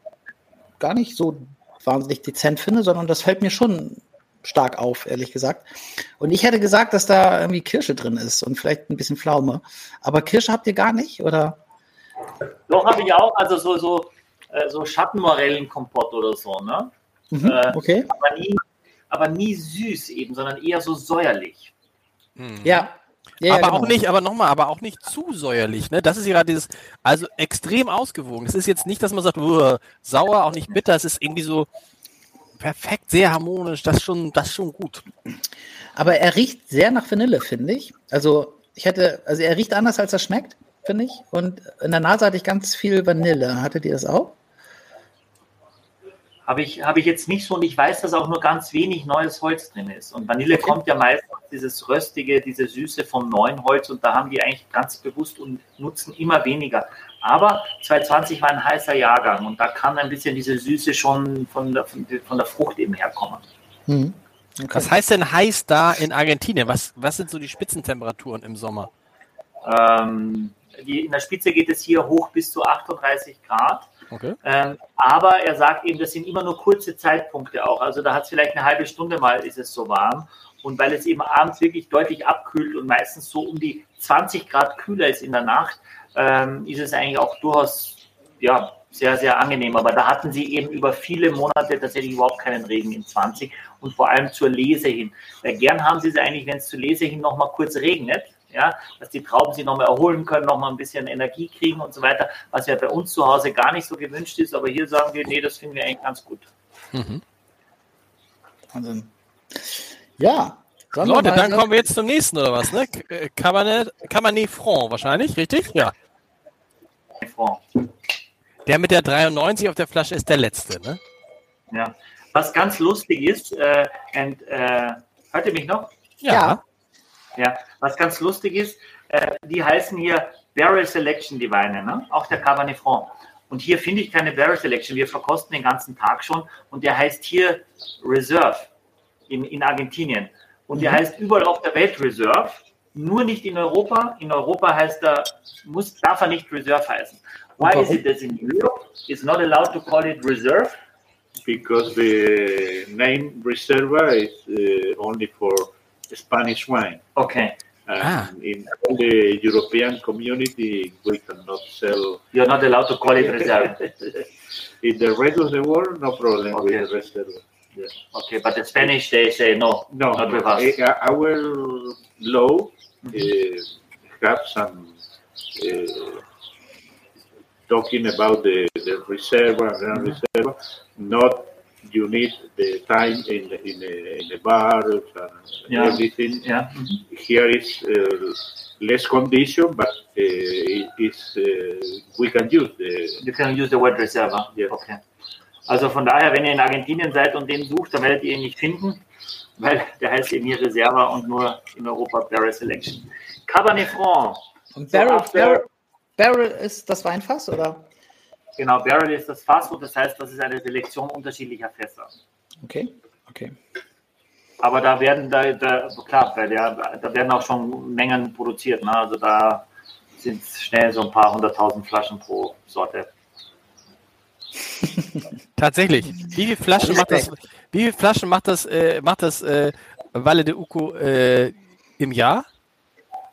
gar nicht so wahnsinnig dezent finde, sondern das fällt mir schon stark auf, ehrlich gesagt. Und ich hätte gesagt, dass da irgendwie Kirsche drin ist und vielleicht ein bisschen Pflaume. Aber Kirsche habt ihr gar nicht, oder? doch habe ich auch, also so, so, äh, so Schattenmorellenkompott oder so, ne? Mhm, Äh, okay. aber nie, aber nie süß eben, sondern eher so säuerlich. Hm. Ja. ja aber ja, auch genau. nicht, aber nochmal, aber auch nicht zu säuerlich, ne? Das ist ja gerade dieses, also extrem ausgewogen. Es ist jetzt nicht, dass man sagt, "Uah, sauer, auch nicht bitter, es ist irgendwie so perfekt, sehr harmonisch, das ist schon, das ist schon gut. Aber er riecht sehr nach Vanille, finde ich. Also ich hätte, also er riecht anders, als er schmeckt, finde ich. Und in der Nase hatte ich ganz viel Vanille. Hattet ihr das auch? Habe ich, habe ich jetzt nicht so und ich weiß, dass auch nur ganz wenig neues Holz drin ist. Und Vanille kommt ja meistens dieses Röstige, diese Süße vom neuen Holz und da haben die eigentlich ganz bewusst und nutzen immer weniger. Aber 2020 war ein heißer Jahrgang und da kann ein bisschen diese Süße schon von der, von der- von der Frucht eben herkommen. Mhm. Okay. Was heißt denn heiß da in Argentinien? Was, was sind so die Spitzentemperaturen im Sommer? Ähm, die, in der Spitze geht es hier hoch bis zu 38 Grad. Okay. Ähm, aber er sagt eben, das sind immer nur kurze Zeitpunkte auch. Also da hat es vielleicht eine halbe Stunde mal, ist es so warm. Und weil es eben abends wirklich deutlich abkühlt und meistens so um die 20 Grad kühler ist in der Nacht, ähm, ist es eigentlich auch durchaus ja, sehr, sehr angenehm. Aber da hatten sie eben über viele Monate tatsächlich überhaupt keinen Regen in 20 und vor allem zur Lese hin. Weil gern haben sie es eigentlich, wenn es zur Lese hin nochmal kurz regnet, ja, dass die Trauben sich nochmal erholen können, nochmal ein bisschen Energie kriegen und so weiter, was ja bei uns zu Hause gar nicht so gewünscht ist. Aber hier sagen wir, nee, das finden wir eigentlich ganz gut. Mhm. Wahnsinn. Ja. Leute, dann kommen wir jetzt zum nächsten, oder was, ne? Äh, Cabernet, Cabernet Franc wahrscheinlich, richtig? Ja. Franc. Der mit der 93 auf der Flasche ist der letzte, ne? Ja. Was ganz lustig ist, äh, und, äh, hört ihr mich noch? Ja. Ja, was ganz lustig ist, äh, die heißen hier Barrel Selection, die Weine, ne? auch der Cabernet Franc. Und hier finde ich keine Barrel Selection. Wir verkosten den ganzen Tag schon und der heißt hier Reserve in, in Argentinien. Und der heißt überall auf der Welt Reserve, nur nicht in Europa. In Europa heißt er, muss, darf er nicht Reserve heißen. Why is it that in Europe it's not allowed to call it Reserve? because the name Reserva is uh, only for Spanish wine. Okay, Ah. in all the European community, we cannot sell. you're not allowed to call it Reserve. (laughs) In the rest of the world, no problem Okay. with Reserva. Yes. Okay, but the Spanish, they say no, No, not with us. Eh, our law uh, have some uh, talking about the, the reserve and grand reserve. Not you need the time in the, in the, in the bars and Yeah. everything. Yeah. Here is uh, less condition, but uh, it is uh, we can use the You can use the word Reserve. Ja. Okay. Also von daher, wenn ihr in Argentinien seid und den sucht, dann werdet ihr ihn nicht finden, (laughs) weil der heißt eben hier Reserva und nur in Europa Barrel Selection. Cabernet Franc. Und So Barrel, after- Barrel, Barrel ist das Weinfass, oder? Genau, Barrel ist das Fass und das heißt, das ist eine Selektion unterschiedlicher Fässer. Okay, okay. Aber da werden, da, da klar, bei der, da werden auch schon Mengen produziert. Ne? Also da sind schnell so ein paar hunderttausend Flaschen pro Sorte. (laughs) Tatsächlich. Wie viele Flaschen macht das, wie viele Flaschen macht das, äh, macht das äh, Valle de Uco äh, im Jahr?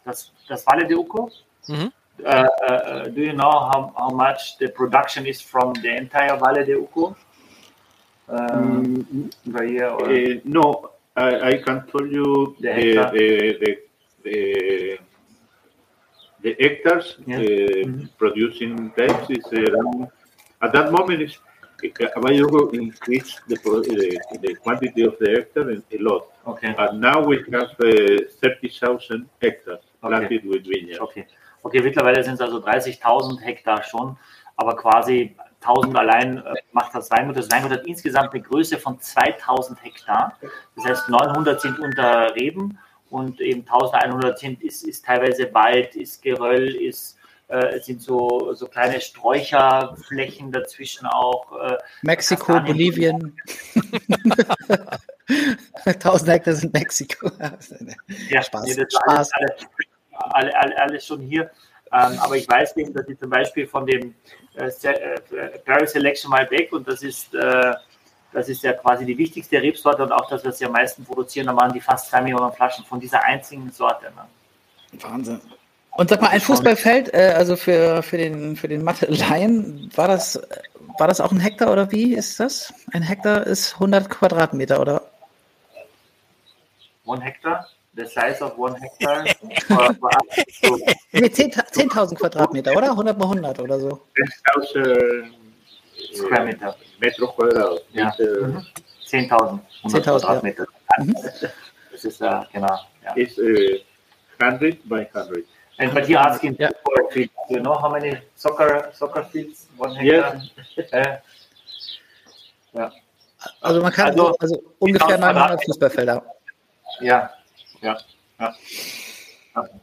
Das, das Valle de Uco? Mhm. Uh, uh, do you know how, how much the production is from the entire Valle de Uco? Um, per year or- Uh, no, I, I can tell you The the hectare. the, the, the, the hectares Yeah. uh, Mhm. producing types is around at that moment is Available increased the, the, the quantity of the hectare a lot. Okay, And now we have uh, 30,000 hectares Okay. planted with vineyards. okay. Okay, mittlerweile sind es also 30.000 Hektar schon, aber quasi 1000 allein äh, macht das Weingut. Das Weingut hat insgesamt eine Größe von 2000 Hektar. Das heißt, 900 sind unter Reben und eben 1100 sind, ist, ist teilweise Wald, ist Geröll, ist, äh, es sind so, so kleine Sträucherflächen dazwischen auch. Äh, Mexiko, Kastanien. Bolivien. (laughs) (laughs) 1000 Hektar sind Mexiko. (laughs) Ja, Spaß. Nee, Spaß. alles, alles, alle, alle, alles schon hier. Ähm, aber ich weiß eben, dass ich zum Beispiel von dem äh, Se- äh, Barrel Selection Malbec und das ist, äh, das ist ja quasi die wichtigste Rebsorte und auch das, was sie am meisten produzieren, da machen die fast zwei Millionen Flaschen von dieser einzigen Sorte. Ne? Wahnsinn. Und sag mal, ein Fußballfeld, äh, also für, für den, für den Mathe-Laien, war das, war das auch ein Hektar oder wie ist das? Ein Hektar ist 100 Quadratmeter, oder? One Hektar, the size of one (laughs) Nee, 10 10.000 Quadratmeter, oder? 100 mal 100 oder so. 10,000 Square Meter. Ja. Meter Mhm. 10.000 100 10.000, ja. Quadratmeter. Das ist äh, genau. Ja. is uh, 100 by 100. And but you're asking Yeah. for fields. Do you know how many soccer soccer fields one hectare? Uh, Also man kann Also, also, ungefähr 1000 900 Quadratmeter. Fußballfelder. ja, ja, ja.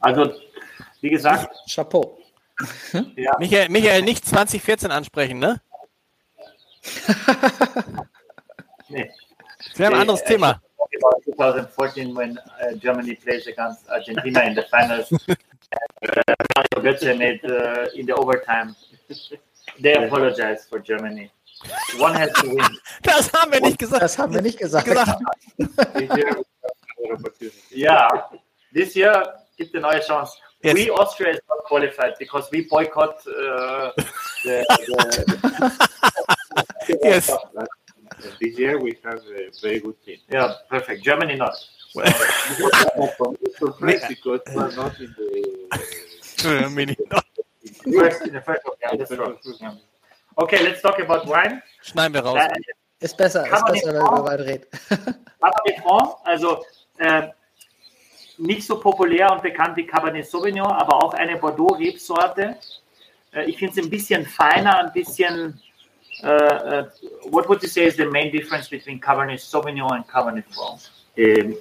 Also wie gesagt, Chapeau. ja, Michael, Michael, nicht 2014 ansprechen, ne? (laughs) nee. Wir haben ein anderes äh, Thema. About 2014 when uh, Germany plays against Argentina in the finals. (laughs) Mario Götze made uh, in the overtime. They apologize for Germany. One has to win. (laughs) Das haben wir nicht gesagt. Das haben wir nicht gesagt. gesagt. Yeah, this year gibt eine neue Chance. Yes. We Austria is not qualified because we boycott (laughs) uh, the, the Yes. This year we have a very good team. yeah perfect Germany not. It's (laughs) surprised because we're not in the. Germany. First in the first yeah, that's. Okay, let's talk about wine. Schneiden wir raus. Uh, Ist besser, ist besser, wenn man auch? weiter redet. Cabernet Franc, also äh, nicht so populär und bekannt wie Cabernet Sauvignon, aber auch eine Bordeaux-Rebsorte. Äh, ich finde es ein bisschen feiner, ein bisschen. Äh, what would you say is the main difference between Cabernet Sauvignon and Cabernet Franc? Um,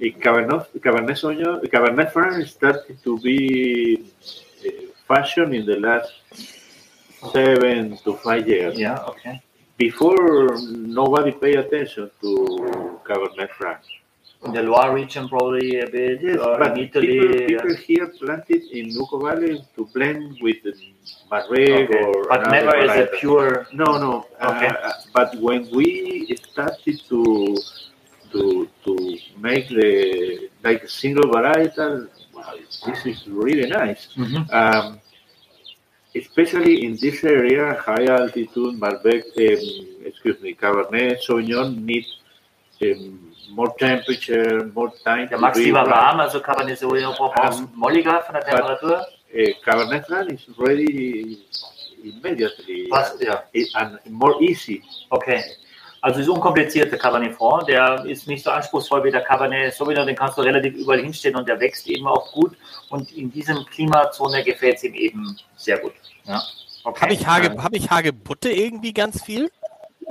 (laughs) Cabernet, Cabernet Sauvignon, Cabernet Franc started to be uh, fashion in the last seven to five years. Yeah, okay. Before, nobody paid attention to Cabernet Franc. In the Loire region, probably a bit, or but in Italy. people, people uh, here planted in Nuco Valley to blend with the Marreg okay. or But never is a pure. No, no. Okay. Uh, but when we started to to to make the like a single varietal, wow, this is really nice. Mhm. Um, especially in this area, high altitude, Malbec, um, excuse me, Cabernet Sauvignon need um, more temperature, more time. Der Max be lieber warm, also Cabernet Sauvignon braucht Um, molliger von der Temperatur. Uh, Cabernet Franc is ready immediately Fast, ja. and more easy. Okay. Also ist unkompliziert, der Cabernet Franc. Der ist nicht so anspruchsvoll wie der Cabernet Sauvignon. Den kannst du relativ überall hinstellen und der wächst eben auch gut. Und in diesem Klimazone gefällt es ihm eben sehr gut. Ja. Okay. Habe ich, Hage, hab ich Hagebutte irgendwie ganz viel?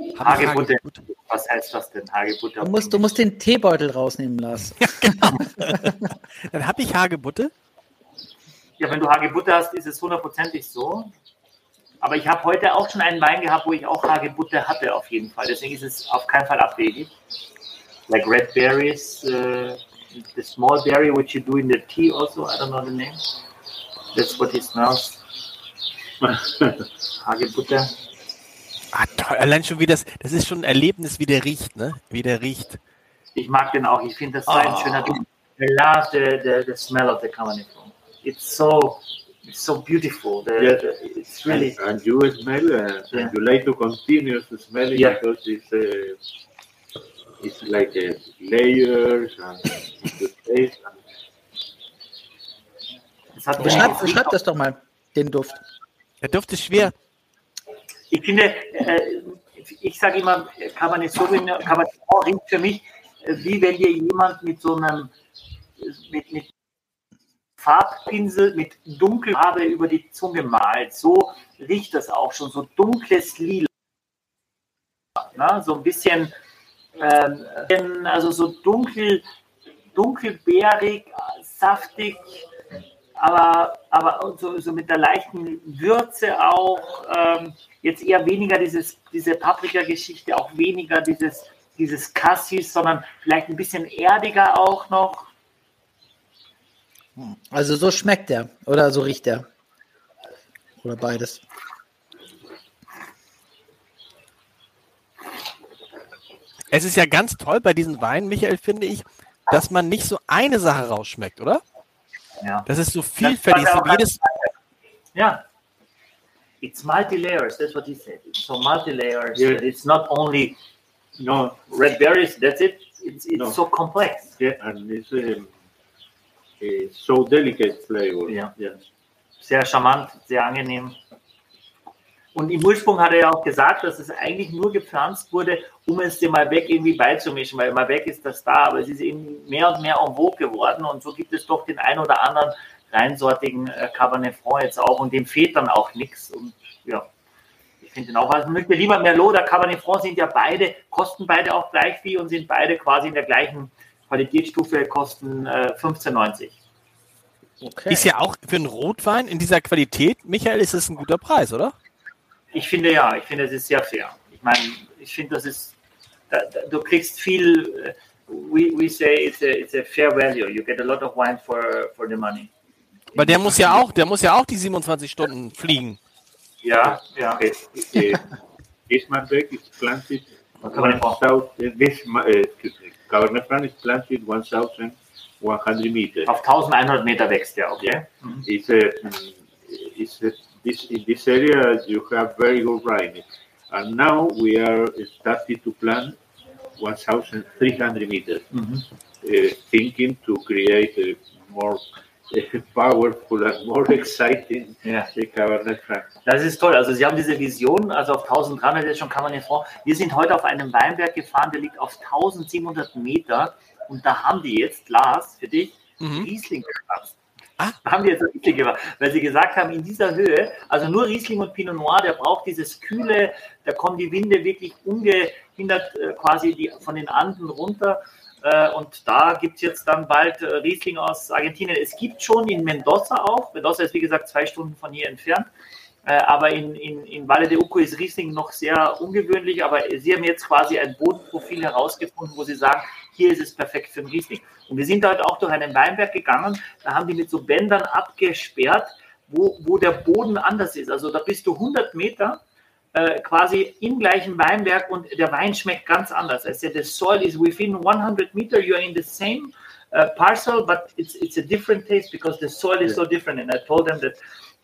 Ich Hagebutte. Was heißt das denn? Hagebutte? Du musst, du musst den Teebeutel rausnehmen lassen. (laughs) Dann habe ich Hagebutte. Ja, wenn du Hagebutte hast, ist es hundertprozentig so. Aber ich habe heute auch schon einen Wein gehabt, wo ich auch Hagebutte hatte, auf jeden Fall. Deswegen ist es auf keinen Fall abwegig. Like red berries, uh, the small berry which you do in the tea also, I don't know the name. That's what it smells. (laughs) Hagebutte. Ah, toll. Allein schon wie das, das ist schon ein Erlebnis, wie der riecht, ne? Wie der riecht. Ich mag den auch. Ich finde das so ein Ah. schöner Duft. I love the, the, the smell of the Cabernet. It's so, it's so beautiful. The, Yeah. the- it's really, and, and you smell uh, Yeah. and you like to continue to smell it Yeah. because it's uh, it's like uh, layers and the taste Beschreib, beschreib das doch mal, den Duft. Der Duft ist schwer. Ich finde, äh, ich sage immer, Cabernet Sauvignon, Cabernet Franc riecht für mich, äh, wie wenn dir jemand mit so einem, mit, mit Farbpinsel, mit Dunkelfarbe über die Zunge malt. So riecht das auch schon, so dunkles Lila. Na, so ein bisschen, ähm, also so dunkel, dunkelbeerig, saftig, aber, aber so, so mit der leichten Würze auch. Ähm, jetzt eher weniger dieses, diese Paprika-Geschichte, auch weniger dieses, dieses Cassis, sondern vielleicht ein bisschen erdiger auch noch. Also so schmeckt der oder so riecht der. Oder beides. Es ist ja ganz toll bei diesen Weinen, Michael, finde ich, dass man nicht so eine Sache rausschmeckt, oder? Ja. Das ist so vielfältig. Das So ja jedes, Yeah. It's multi-layers, that's what he said. It's so multi-layers. Yeah. It's not only no red berries, that's it. It's, it's No. so complex. yeah and it's um, a so delicate flavor. Yeah. Yes. Sehr charmant, sehr angenehm. Und im Ursprung hat er ja auch gesagt, dass es eigentlich nur gepflanzt wurde, um es dem Malbec irgendwie beizumischen, weil Malbec ist das da, aber es ist eben mehr und mehr en vogue geworden und so gibt es doch den ein oder anderen reinsortigen äh, Cabernet Franc jetzt auch und dem fehlt dann auch nichts und ja, ich finde den auch, also möchte lieber Merlot oder Cabernet Franc sind ja beide, kosten beide auch gleich viel und sind beide quasi in der gleichen Qualitätsstufe, kosten äh, 15,90. Okay. ist ja auch für einen Rotwein in dieser Qualität, Michael, ist es ein guter Preis, oder? Ich finde ja, ich finde, es ist sehr fair. Ich meine, ich finde, das ist, da, da, du kriegst viel, äh, we, we say it's a, it's a fair value. You get a lot of wine for, for the money. Weil der muss ja auch, der muss ja auch die 27 Stunden fliegen. Ja, ja. Uh, uh, this Malbec is planted Cabernet Franc. 1,000. Uh, this ma- uh, excuse me, Cabernet Franc is planted 1,100 meters. Auf 1100 Meter wächst der, okay? It's a, mm, it's a, this in this area you have very good rain, and now we are starting to plant 1,300 meters, uh, thinking to create a more uh, (laughs) powerful and more (laughs) exciting Ja. uh, Cabernet Franc. Das ist toll. Also Sie haben diese Vision, also auf 1300 ist schon Cabernet Franc. Wir sind heute auf einem Weinberg gefahren, der liegt auf 1700 Meter und da haben die jetzt, Lars, für dich, Mhm. Riesling gepflanzt. Ah. Haben die jetzt Riesling gemacht, weil sie gesagt haben, in dieser Höhe, also nur Riesling und Pinot Noir, der braucht dieses Kühle, da kommen die Winde wirklich ungehindert äh, quasi die, von den Anden runter. Äh, und da gibt es jetzt dann bald äh, Riesling aus Argentinien. Es gibt schon in Mendoza auch. Mendoza ist wie gesagt zwei Stunden von hier entfernt. Äh, aber in, in, in Valle de Uco ist Riesling noch sehr ungewöhnlich. Aber Sie haben jetzt quasi ein Bodenprofil herausgefunden, wo Sie sagen, hier ist es perfekt für einen Riesling. Und wir sind dort auch durch einen Weinberg gegangen. Da haben die mit so Bändern abgesperrt, wo, wo der Boden anders ist. Also da bist du 100 Meter äh, quasi im gleichen Weinberg und der Wein schmeckt ganz anders. I said the soil is within 100 meter, you're in the same uh, parcel, but it's it's a different taste because the soil is so different. And I told them that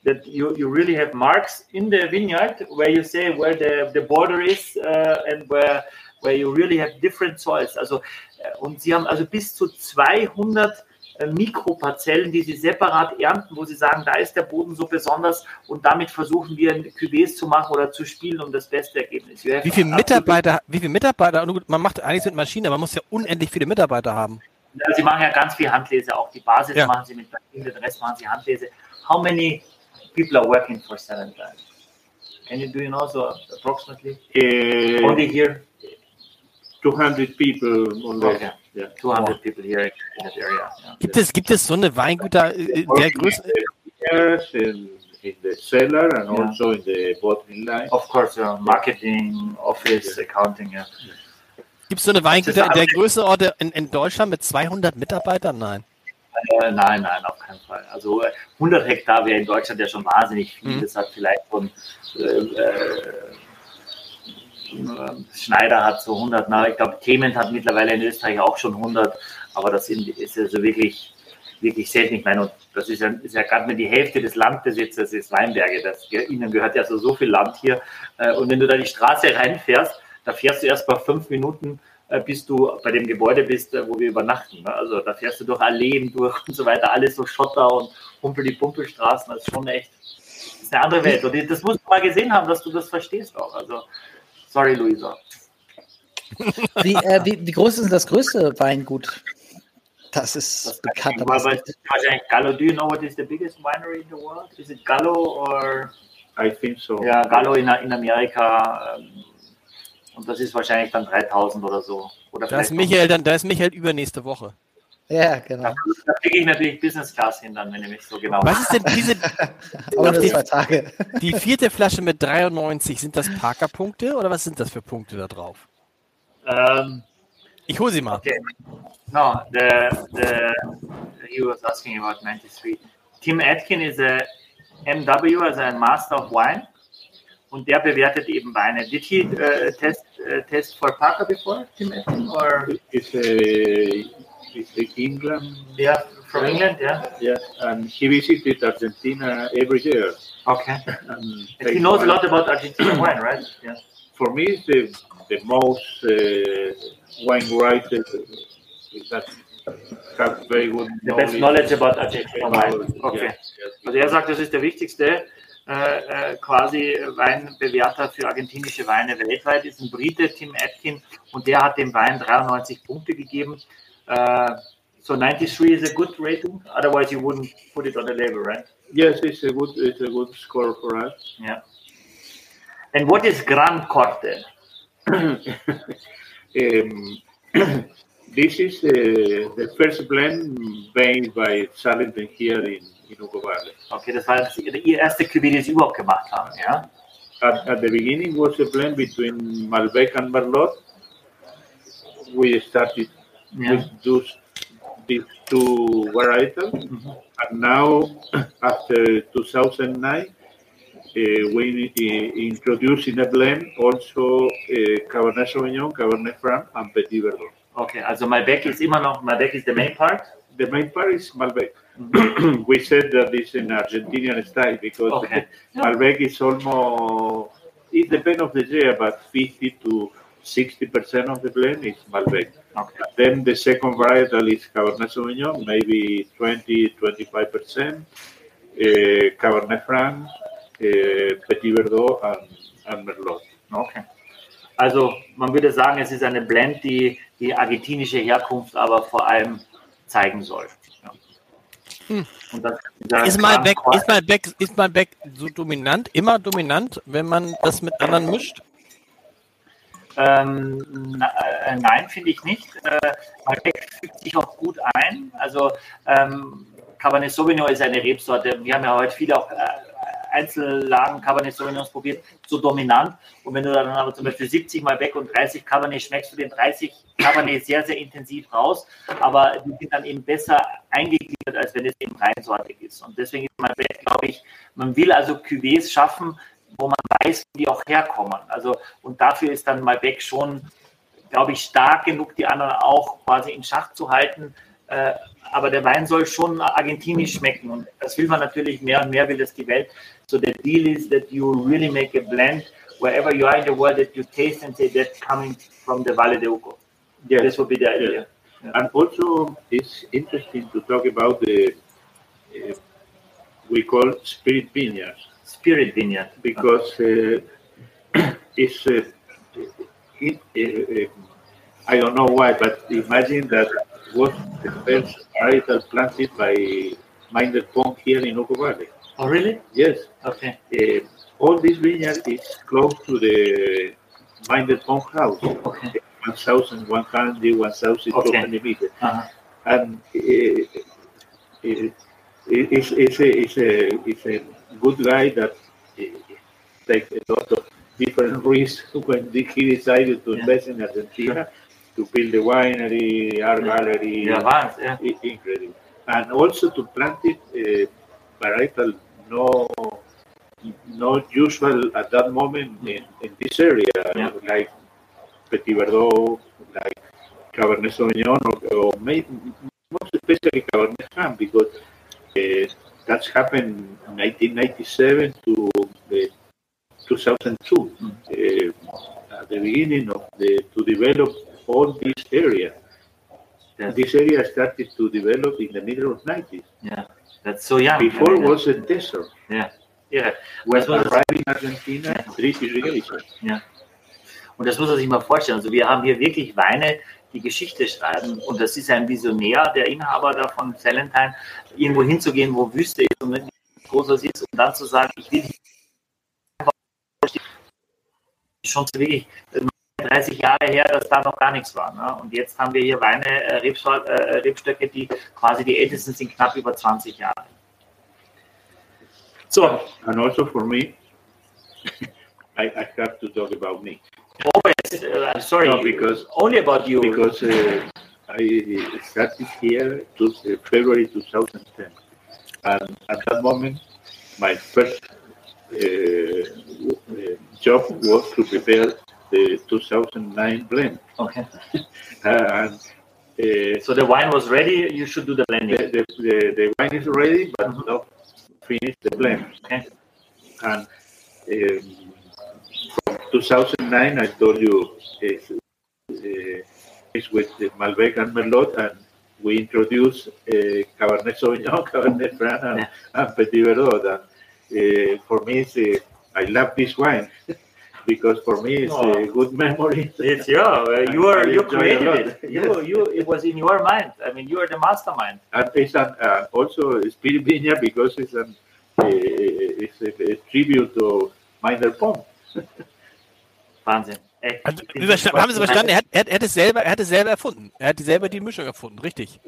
that you, you really have marks in the vineyard where you say where the, the border is uh, and where where you really have different soils. Also äh, und sie haben also bis zu 200 äh, Mikroparzellen, die sie separat ernten, wo sie sagen, da ist der Boden so besonders und damit versuchen wir Cuvées zu machen oder zu spielen um das beste Ergebnis. Wie viele Mitarbeiter, wie viele Mitarbeiter, man macht einiges mit Maschinen, aber man muss ja unendlich viele Mitarbeiter haben. Sie machen ja ganz viel Handlese auch. Die Basis Ja. machen Sie mit Maschinen, den Rest machen Sie Handlese. How many people are working for Seven Drive? Can you do you know so approximately? Uh, Only here, 200 people. Okay. Yeah. 200 people here in that area. Ja. Gibt es, gibt es so eine Weingüter äh, der Größe? Yes, in, in the cellar and Yeah. also in the bottling line. Of course, uh, marketing, office, accounting. Ja. Gibt es so eine Weingüter in der Größenordnung in, in Deutschland mit 200 Mitarbeitern? Nein. Äh, nein, nein, auf keinen Fall. Also äh, 100 Hektar wäre in Deutschland ja schon wahnsinnig viel. Mhm. Das hat vielleicht von äh, äh, Schneider hat so 100, na, ich glaube, Clement hat mittlerweile in Österreich auch schon 100, aber das sind, ist also wirklich, wirklich selten. Ich meine, und das ist ja, ist ja gerade mal die Hälfte des Landbesitzes ist Weinberge. Das, ihnen gehört ja so, so viel Land hier. Äh, Und wenn du da die Straße reinfährst, da fährst du erst mal fünf Minuten, äh, bis du bei dem Gebäude bist, äh, wo wir übernachten. ne? Also da fährst du durch Alleen durch (laughs) und so weiter, alles so Schotter und Humpel-die-Pumpelstraßen. Das ist schon echt, das ist eine andere Welt. Und das musst du mal gesehen haben, dass du das verstehst auch. Also, sorry, Luisa. (laughs) Wie, äh, wie, wie groß ist das größte Weingut? Das ist Das bekannt. aber wahrscheinlich Gallo. Do you know what is the biggest winery in the world? Is it Gallo or I think so. ja, Gallo in, in Amerika? ähm, Und das ist wahrscheinlich dann 3000 oder so. Oder Da ist Michael dann, da ist Michael übernächste Woche. ja, genau. Da kriege ich natürlich Business Class hin, dann, wenn ich mich so genau. Was ist denn diese, (laughs) Aber die- zwei Tage. die vierte Flasche mit 93? Sind das Parker-Punkte oder was sind das für Punkte da drauf? Ähm, Ich hole sie mal. okay. No, the, the, he was asking about 93. Tim Atkin is a MW, also ein Master of Wine. Und der bewertet eben Weine. Did he uh, test, uh, test for Parker before, Tim Atkin? Or, It's a, it's a England. yeah, from England, yeah? Yeah, and he visited Argentina every year. Okay. (laughs) And And he knows a lot about Argentinian wine, right? Yeah. For me, it's the, the most uh, wine writer that have very good The best knowledge about Argentinian wine. Okay. Yes, yes. Also er sagt, das ist der wichtigste äh, äh, quasi Weinbewerter für argentinische Weine weltweit, ist ein Brite, Tim Atkin, und der hat dem Wein 93 Punkte gegeben. Äh, so 93 is a good rating, otherwise you wouldn't put it on the label, right? Yes, it's a good it's a good score for us. Yeah. And what is Gran Corte? (coughs) Um, (coughs) this is uh, the first blend made by Salenten here in, Okay, das war ihr erste Cuvée, die sie überhaupt gemacht haben, ja? At, at the beginning was a blend between Malbec and Merlot. We started Ja. with those these two varietals, and and now, (clears throat) after 2009, uh, we uh, introduced in a blend also uh, Cabernet Sauvignon, Cabernet Franc, and Petit Verdot. Okay, also Malbec ist immer noch, Malbec is the main part. The main part is Malbec. We said that it's an Argentinian style because Okay. (laughs) Malbec is almost, it depends of the year, but 50 to 60% of the blend is Malbec. Okay. Then the second varietal is Cabernet Sauvignon, maybe 20, 25%, uh, Cabernet Franc, uh, Petit Verdot, and, and Merlot. Okay. Also man würde sagen, es ist eine Blend, die die argentinische Herkunft aber vor allem zeigen soll. Und das, dieser Ist Malbec, Kram- ist, ist Malbec so dominant, immer dominant, wenn man das mit anderen mischt? Ähm, na, äh, nein, finde ich nicht. Äh, Malbec fügt sich auch gut ein. Also ähm, Cabernet Sauvignon ist eine Rebsorte. Wir haben ja heute viele auch äh, Einzellagen Cabernet Sauvignons probiert, so dominant. Und wenn du dann aber zum Beispiel 70 Malbec und 30 Cabernet schmeckst du den 30 Cabernet sehr, sehr intensiv raus. Aber die sind dann eben besser eingegliedert, als wenn es eben reinsortig ist. Und deswegen ist Malbec, glaube ich, man will also Cuvées schaffen, wo man weiß, wo die auch herkommen. Also, und dafür ist dann Malbec schon, glaube ich, stark genug, die anderen auch quasi in Schach zu halten. Äh, aber der Wein soll schon argentinisch schmecken. Und das will man natürlich mehr und mehr, will das die Welt. So the deal is that you really make a blend wherever you are in the world that you taste and say that's coming from the Valle de Uco. Yes. This would be the idea. And also, it's interesting to talk about the, uh, we call spirit vineyards. Spirit Vineyard. because uh, (clears throat) it's uh, it, uh, I don't know why, but imagine that was the first varietal planted by Minder Pond here in Oco Valley. Oh, really? Yes, Okay. uh, all this vineyard is close to the Minder Pond house, Okay. 1,100, 1,200 meters. Uh-huh. and uh, it, it's, it's, a, it's, a, it's a good guy that uh, takes a lot of different risks when he decided to Yeah. invest in Argentina to build the winery, art gallery. Ja. i- incredible, and also to plant it uh, varietal no not usual at that moment in, in this area, Yeah. like Petit Verdot, like Cabernet Sauvignon, or, or maybe most especially Cabernet Franc, because uh, that's happened in 1997 to the 2002, uh, at the beginning of the to develop all this area. Yes. This area started to develop in the middle of 90s. Yeah. That's so young. Before I mean, was a desert. Ja. Irre. When arrived in Argentina, drip irrigation. und das muss man sich mal vorstellen. Also wir haben hier wirklich Weine, die Geschichte schreiben. Und das ist ein Visionär, der Inhaber da von Valentine, irgendwo hinzugehen, wo Wüste ist und nicht groß was ist, und dann zu sagen, ich will schon wirklich 30 Jahre her, dass da noch gar nichts war. Ne? Und jetzt haben wir hier Weine, äh, äh, Rebstöcke, die quasi die ältesten sind knapp über 20 Jahre. So, And also for me, (laughs) I, I have to talk about me. always, uh, I'm sorry, No, because- only about you. Because uh, I started here to uh, February 2010. And at that moment, my first uh, uh, job was to prepare the 2009 blend. okay. (laughs) Uh, and uh, So the wine was ready. You should do the blending. the, the, the, the wine is ready, but Mhm. not finished the blend. Okay. And um, from 2009, I told you, it's, uh, it's with the Malbec and Merlot, and we introduced uh, Cabernet Sauvignon, (laughs) Cabernet Franc, and, Yeah. and Petit Verdot. And, uh, for me, uh, I love this wine because for me, it's Oh. a good (laughs) memory. It's yeah. uh, You are you created it. You you it was in your mind. I mean, you are the mastermind. And it's an, uh, also spirit because it's, an, uh, it's a, a tribute to Minder Pond. (laughs) Wahnsinn. Also, haben Sie verstanden? Er hat, er, hat, er, es selber, er hat es selber erfunden. Er hat selber die Mischung erfunden, richtig.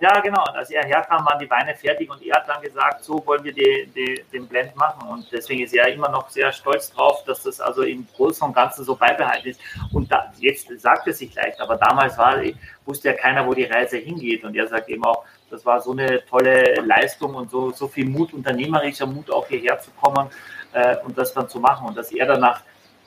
ja, genau. Und als er herkam, waren die Weine fertig und er hat dann gesagt, so wollen wir die, die, den Blend machen. Und deswegen ist er immer noch sehr stolz drauf, dass das also im Großen und Ganzen so beibehalten ist. Und da, jetzt sagt es sich leicht, aber damals war, wusste ja keiner, wo die Reise hingeht. Und er sagt eben auch, das war so eine tolle Leistung und so, so viel Mut, unternehmerischer Mut, auch hierher zu kommen äh, und das dann zu machen. Und dass er danach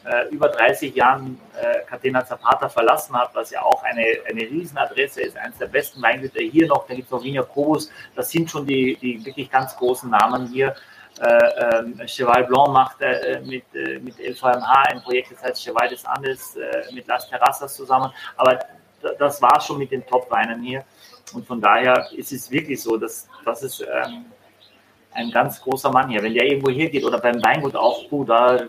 äh, über 30 Jahren äh, Catena Zapata verlassen hat, was ja auch eine, eine Riesenadresse ist, eines der besten Weingüter hier noch, da gibt es noch Wiener Kobus, das sind schon die, die wirklich ganz großen Namen hier. Äh, ähm, Cheval Blanc macht äh, mit, äh, mit LVMH ein Projekt, das heißt Cheval des Andes äh, mit Las Terrassas zusammen, aber das war schon mit den Top-Weinen hier und von daher ist es wirklich so, dass das ist ähm, ein ganz großer Mann hier. Wenn der irgendwo hier geht oder beim Weingut auch, gut, da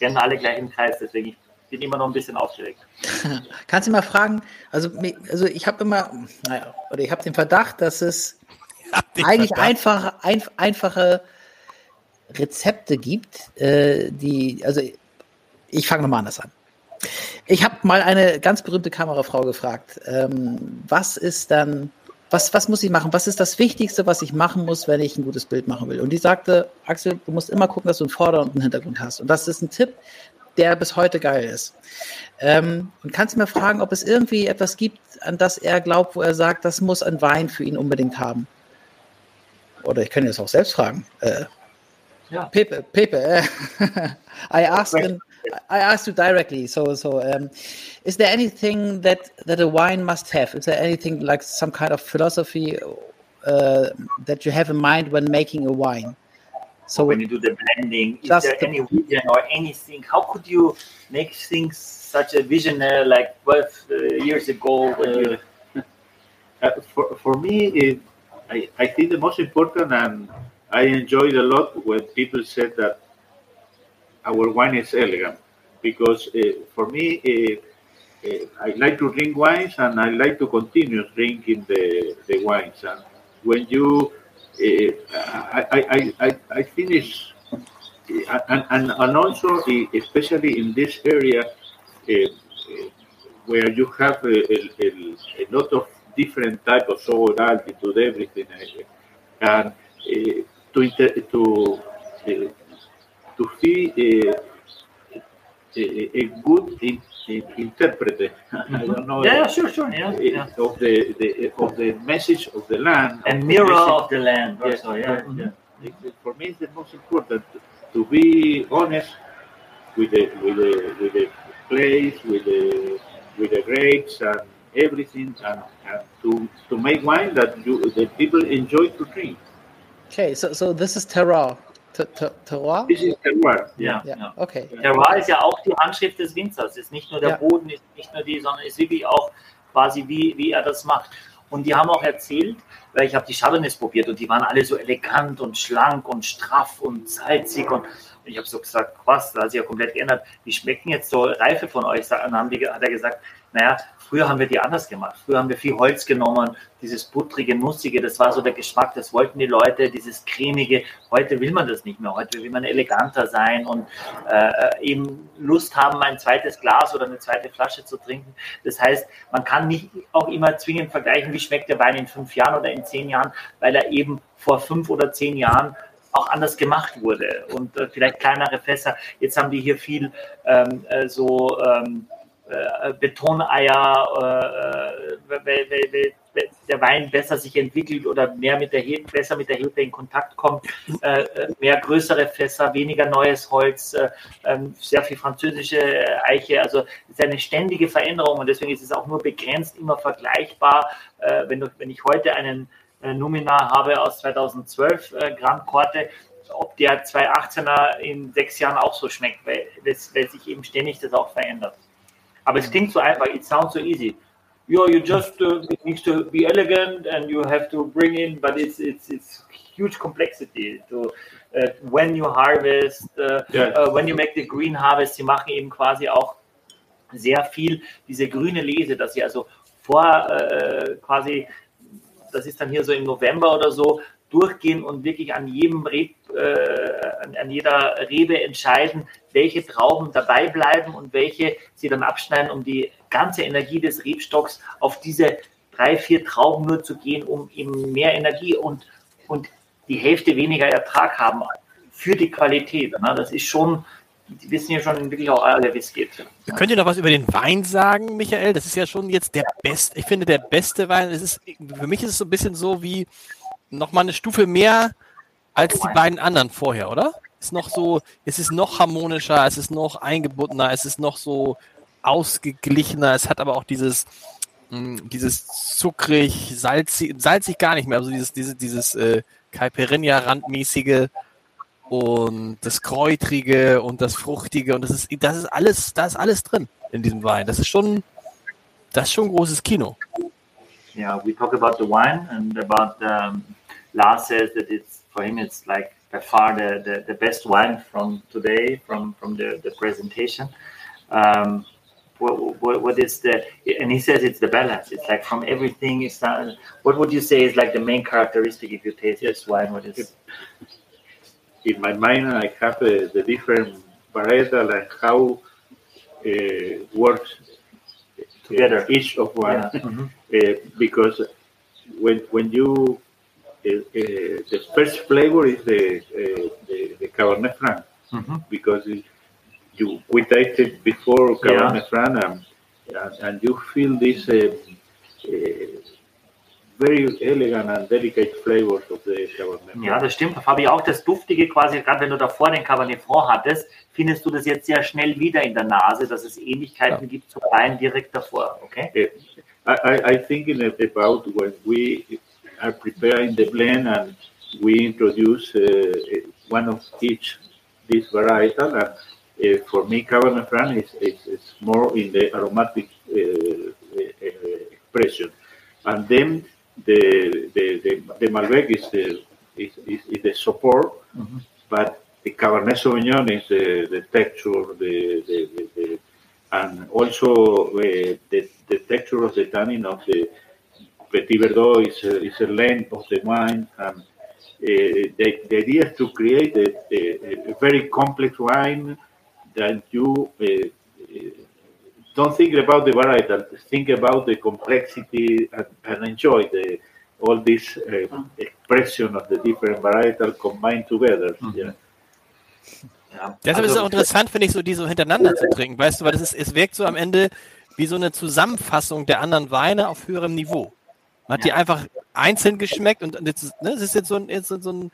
rennen alle gleich im Kreis, deswegen ich bin immer noch ein bisschen aufgeregt. (laughs) Kannst du mal fragen, also, also ich habe immer, naja, oder ich habe den Verdacht, dass es (laughs) eigentlich Verdacht. einfache, ein, einfache Rezepte gibt, äh, die, also ich fange nochmal anders an. Ich habe mal eine ganz berühmte Kamerafrau gefragt, ähm, was ist dann was, was muss ich machen? Was ist das Wichtigste, was ich machen muss, wenn ich ein gutes Bild machen will? Und die sagte, Axel, du musst immer gucken, dass du einen Vorder- und einen Hintergrund hast. Und das ist ein Tipp, der bis heute geil ist. Ähm, und kannst du mir fragen, ob es irgendwie etwas gibt, an das er glaubt, wo er sagt, das muss ein Wein für ihn unbedingt haben? Oder ich kann jetzt auch selbst fragen. Äh, ja. Pepe, Pepe, äh, (laughs) I asked him, I asked you directly. So, so, um, is there anything that that a wine must have? Is there anything like some kind of philosophy uh, that you have in mind when making a wine? So when you do the blending, is there the, any vision or anything? How could you make things such a visionary like 12 uh, years ago? When you... (laughs) Uh, for, for me, it, I, I think the most important, and I enjoyed a lot when people said that our wine is elegant because uh, for me, uh, uh, I like to drink wines and I like to continue drinking the, the wines. And when you, I, I, I, I finish, and, and, and also, especially in this area, where you have a, a, a, lot of different type of soil altitude, everything, and uh, to to uh, to see a, a, a good in, in, interpreter. Mm-hmm. (laughs) I don't know. Yeah, sure, sure. Yeah, yeah. Of the, the of the message of the land. And mirror of the land. Also, yeah. Mm-hmm. yeah. For me, it's the most important to be honest with the with the with the place, with the with the grapes and everything, and, and to to make wine that you the people enjoy to drink. Okay, so so this is terroir. Terroir? Das ist Terroir, ja. ja. Okay. Terroir ist ja auch die Handschrift des Winzers. Ist nicht nur der ja. Boden, ist nicht nur die, sondern ist wirklich auch quasi, wie, wie er das macht. Und die haben auch erzählt, weil ich habe die Chardonnays probiert und die waren alle so elegant und schlank und straff und salzig und ich habe so gesagt, was, da hat sich ja komplett geändert. Wie schmecken jetzt so Reife von euch? Dann haben die, hat er gesagt, naja, früher haben wir die anders gemacht. Früher haben wir viel Holz genommen, dieses buttrige, nussige, das war so der Geschmack, das wollten die Leute, dieses cremige. Heute will man das nicht mehr. Heute will man eleganter sein und äh, eben Lust haben, ein zweites Glas oder eine zweite Flasche zu trinken. Das heißt, man kann nicht auch immer zwingend vergleichen, wie schmeckt der Wein in fünf Jahren oder in zehn Jahren, weil er eben vor fünf oder zehn Jahren auch anders gemacht wurde und äh, vielleicht kleinere Fässer. Jetzt haben die hier viel ähm, äh, so ähm, äh, Betoneier, äh, weil, weil, der Wein besser sich entwickelt oder mehr mit der Hefe, besser mit der Hefe in Kontakt kommt, äh, mehr größere Fässer, weniger neues Holz, äh, ähm, sehr viel französische Eiche. Also es ist eine ständige Veränderung und deswegen ist es auch nur begrenzt immer vergleichbar. Äh, wenn, du, wenn ich heute einen äh, Numina habe aus 2012 äh, Grand Corte, ob der 218er in sechs Jahren auch so schmeckt, weil, weil sich eben ständig das auch verändert. Aber es klingt so einfach, it sounds so easy. You, you just uh, it needs to be elegant and you have to bring in, but it's it's it's huge complexity to uh, when you harvest, uh, yeah. Uh, when you make the green harvest. Sie machen eben quasi auch sehr viel diese grüne Lese, dass sie also vor äh, quasi, das ist dann hier so im November oder so, durchgehen und wirklich an jedem Reb, äh, an jeder Rebe entscheiden, welche Trauben dabei bleiben und welche sie dann abschneiden, um die ganze Energie des Rebstocks auf diese drei, vier Trauben nur zu gehen, um eben mehr Energie und, und die Hälfte weniger Ertrag haben für die Qualität. Ne? Das ist schon, die wissen ja schon wirklich auch alle, wie es geht. Könnt ihr noch was über den Wein sagen, Michael? Das ist ja schon jetzt der beste, ich finde der beste Wein. Ist, für mich ist es so ein bisschen so wie nochmal eine Stufe mehr als die beiden anderen vorher, oder? Ist noch so, es ist noch harmonischer, es ist noch eingebundener, es ist noch so ausgeglichener, es hat aber auch dieses, mh, dieses zuckrig, salzig, salzig gar nicht mehr, also dieses, dieses, dieses äh, Caipirinha-Randmäßige und das Kräutrige und das Fruchtige und das ist, das ist alles, da ist alles drin in diesem Wein. Das ist schon, das ist schon ein großes Kino. Yeah, we talk about the wine and about um, Lars says that it's for him it's like by far the, the, the best wine from today from from the, the presentation. Um, what, what, what is the and he says it's the balance it's like from everything is not, what would you say is like the main characteristic if you taste this wine what is (laughs) in my mind, I have uh, the different varietal and how uh, works Together. each of one. Yeah. Mhm. (laughs) Uh, because when when you uh, uh, the first flavor is the uh, the, the Cabernet Franc Mhm. because it, you we tasted before Cabernet Franc and, and and you feel this very elegant and delicate flavors of the Cabernet Franc. Ja, das stimmt. Fabi, auch das Duftige quasi, gerade wenn du davor den Cabernet Franc hattest, findest du das jetzt sehr schnell wieder in der Nase, dass es Ähnlichkeiten gibt zu Wein direkt davor, okay? I, I, I thinking about when we are preparing the blend and we introduce uh, one of each this varietal. And uh, for me, Cabernet Franc is, is, is more in the aromatic uh, uh, expression, and then the the the, the Malbec is the is, is, is the support, but the Cabernet Sauvignon is the, the texture, the, the, the, the and also uh, the, the texture of the tannin of the Petit Verdot is a, is a length of the wine. And uh, the, the idea is to create a, a, a very complex wine that you uh, uh, don't think about the varietal, think about the complexity and, and enjoy the all this uh, expression of the different varietal combined together. Yeah. Ja. Deshalb ist es Also- auch interessant, finde ich, so die so hintereinander zu trinken, weißt du, weil das ist, es wirkt so am Ende wie so eine Zusammenfassung der anderen Weine auf höherem Niveau. Man hat die einfach einzeln geschmeckt und jetzt, ist- ne, es ist jetzt so ein, jetzt so ein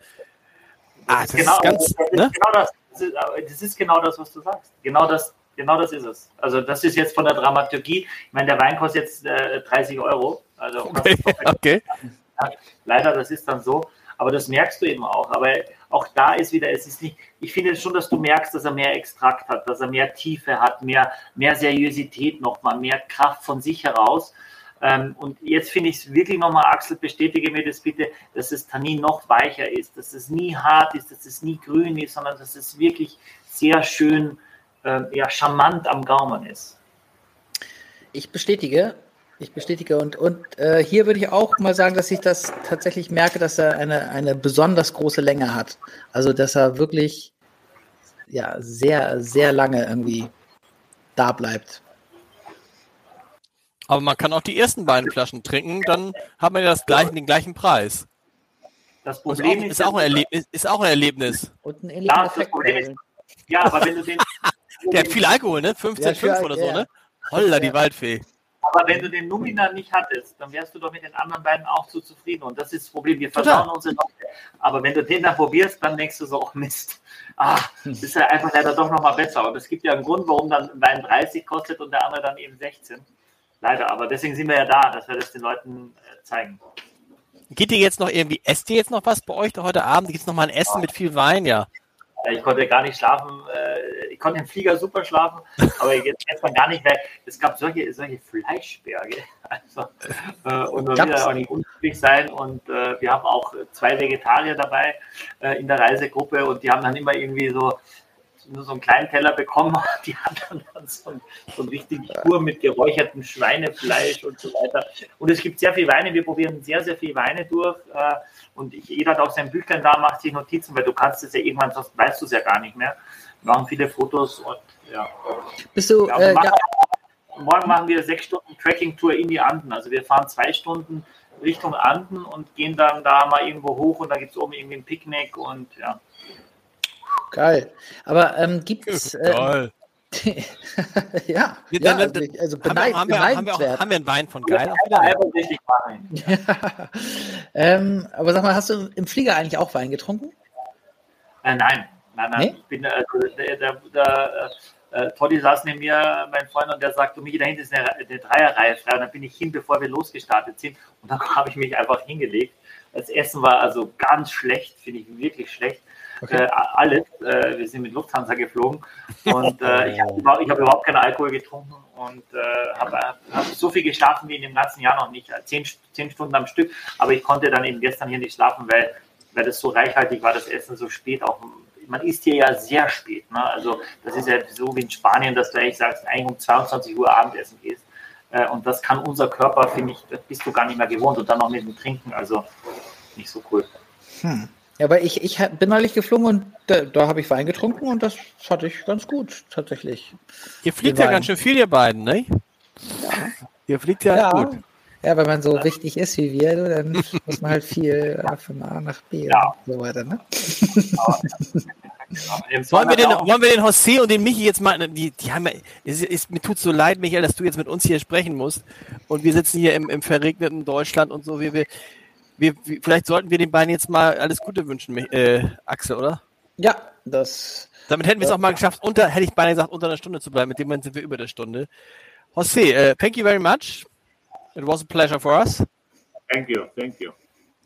ah, das genau, ist ganz, das, ist ne? genau das, das, ist, das ist genau das, was du sagst. Genau das, genau das ist es. Also das ist jetzt von der Dramaturgie. Ich meine, der Wein kostet jetzt äh, 30 Euro. Also Okay, okay. Ja, leider, das ist dann so. Aber das merkst du eben auch. Aber auch da ist wieder, es ist nicht, ich finde schon, dass du merkst, dass er mehr Extrakt hat, dass er mehr Tiefe hat, mehr, mehr Seriosität nochmal, mehr Kraft von sich heraus. Ähm, und jetzt finde ich es wirklich nochmal, Axel, bestätige mir das bitte, dass das Tannin noch weicher ist, dass es nie hart ist, dass es nie grün ist, sondern dass es wirklich sehr schön, ähm, ja, charmant am Gaumen ist. Ich bestätige, ich bestätige und, und äh, hier würde ich auch mal sagen, dass ich das tatsächlich merke, dass er eine, eine besonders große Länge hat. Also dass er wirklich ja sehr, sehr lange irgendwie da bleibt. Aber man kann auch die ersten beiden Flaschen trinken, dann hat man ja das gleiche, den gleichen Preis. Das Und ist, Problem auch, ist, ist, auch ein Erlebnis, ist auch ein Erlebnis. Und ein ähnlicher Ja. Problem aber wenn du den, (laughs) Der hat viel Alkohol, ne? 15,5 Ja, oder so, ja. ne? Holla, die Ja. Waldfee. Aber wenn du den Numina nicht hattest, dann wärst du doch mit den anderen beiden auch zu zufrieden. Und das ist das Problem. Wir versauen unsere Leute. Aber wenn du den dann probierst, dann denkst du so, oh Mist. Ah, das ist ja einfach leider doch nochmal besser. Und es gibt ja einen Grund, warum dann ein Wein 30 kostet und der andere dann eben 16. Leider. Aber deswegen sind wir ja da, dass wir das den Leuten äh, zeigen. Geht ihr jetzt noch irgendwie, esst ihr jetzt noch was bei euch da heute Abend? Gibt es noch mal ein Essen mit viel Wein? Ja. Äh, Ich konnte gar nicht schlafen. äh, Ich konnte im Flieger super schlafen, aber jetzt jetzt man gar nicht mehr. Es gab solche, solche Fleischberge. (laughs) Also, äh, und man will ja auch nicht unglücklich sein. Und äh, wir haben auch zwei Vegetarier dabei äh, in der Reisegruppe und die haben dann immer irgendwie so nur so einen kleinen Teller bekommen. Die hatten dann (laughs) so einen, so einen richtigen Kur mit geräuchertem Schweinefleisch und so weiter. Und es gibt sehr viel Weine. Wir probieren sehr, sehr viel Weine durch. Äh, und ich, jeder hat auch sein Büchlein da, macht sich Notizen, weil du kannst es ja irgendwann, sonst weißt du es ja gar nicht mehr. Wir machen viele Fotos und ja. Bist du, ja äh, machen, Ga- morgen machen wir sechs Stunden Trekking-Tour in die Anden. Also wir fahren zwei Stunden Richtung Anden und gehen dann da mal irgendwo hoch und da gibt es oben irgendwie ein Picknick und ja. Geil. Aber ähm, gibt es. Äh, Geil. (laughs) ja, ja, dann- also, ich- also Haben wir, beneid, haben, wir, haben, wir auch, haben wir einen Wein von geil? Einfach richtig machen. Ja. ähm, aber sag mal, hast du im Flieger eigentlich auch Wein getrunken? Äh, nein, nein, nein. Nee? Ich bin, äh, der, der, der, äh, Toddy saß neben mir, mein Freund, und der sagte, Michi, da hinten ist eine, eine Dreierreihe frei. Und dann bin ich hin, bevor wir losgestartet sind. Und dann (laughs) habe ich mich einfach hingelegt. Das Essen war also ganz schlecht, finde ich wirklich schlecht. Okay. Äh, alles. Äh, wir sind mit Lufthansa geflogen und äh, ich habe hab überhaupt keinen Alkohol getrunken und äh, habe hab so viel geschlafen wie in dem ganzen Jahr noch nicht. Äh, Zehn, zehn Stunden am Stück, aber ich konnte dann eben gestern hier nicht schlafen, weil, weil das so reichhaltig war, das Essen so spät auch. Man isst hier ja sehr spät. Ne? Also das ist ja so wie in Spanien, dass du eigentlich sagst, eigentlich um 22 Uhr Abendessen gehst. Äh, und das kann unser Körper, finde ich, das bist du gar nicht mehr gewohnt. Und dann noch mit dem Trinken, also nicht so cool. Hm. Ja, aber ich, ich bin neulich geflogen und da, da habe ich Wein getrunken und das fand ich ganz gut, tatsächlich. Ihr fliegt ja Wein. ganz schön viel, ihr beiden, ne? Ihr fliegt ja, Ja, gut. ja, wenn man so wichtig ist wie wir, dann muss man halt viel äh, von A nach B Ja. und so weiter. Ne? Wollen wir, den, wollen wir den José und den Michi jetzt mal, die, die haben ja, es ist, mir tut so leid, Michael, dass du jetzt mit uns hier sprechen musst und wir sitzen hier im, im verregneten Deutschland und so, wir, wir, wir, vielleicht sollten wir den beiden jetzt mal alles Gute wünschen, äh, Axel, oder? Ja, das. Damit hätten wir es auch mal geschafft, unter, hätte ich beinahe gesagt, unter einer Stunde zu bleiben, mit dem Moment sind wir über der Stunde. José, äh, thank you very much. It was a pleasure for us. Thank you, thank you.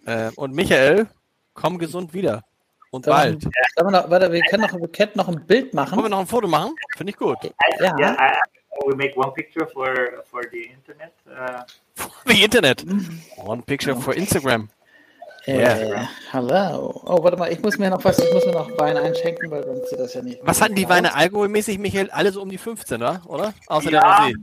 Äh, und Michael, komm gesund wieder. Und Dann, bald. Sollen wir, noch, warte, wir können noch, wir könnten noch ein Bild Wollen wir machen. noch ein Foto machen? Finde ich gut. Ja, Yeah, Will make one picture for for the internet. Uh, Wie Internet. (laughs) One picture for Instagram. äh, hallo. Oh, warte mal, ich muss mir noch was, ich muss mir noch Wein einschenken, weil sonst sieht das ja nicht. Was hatten die aus. Weine alkoholmäßig, Michael? Alle so um die 15, oder? oder? Außer Ja. der Rosé.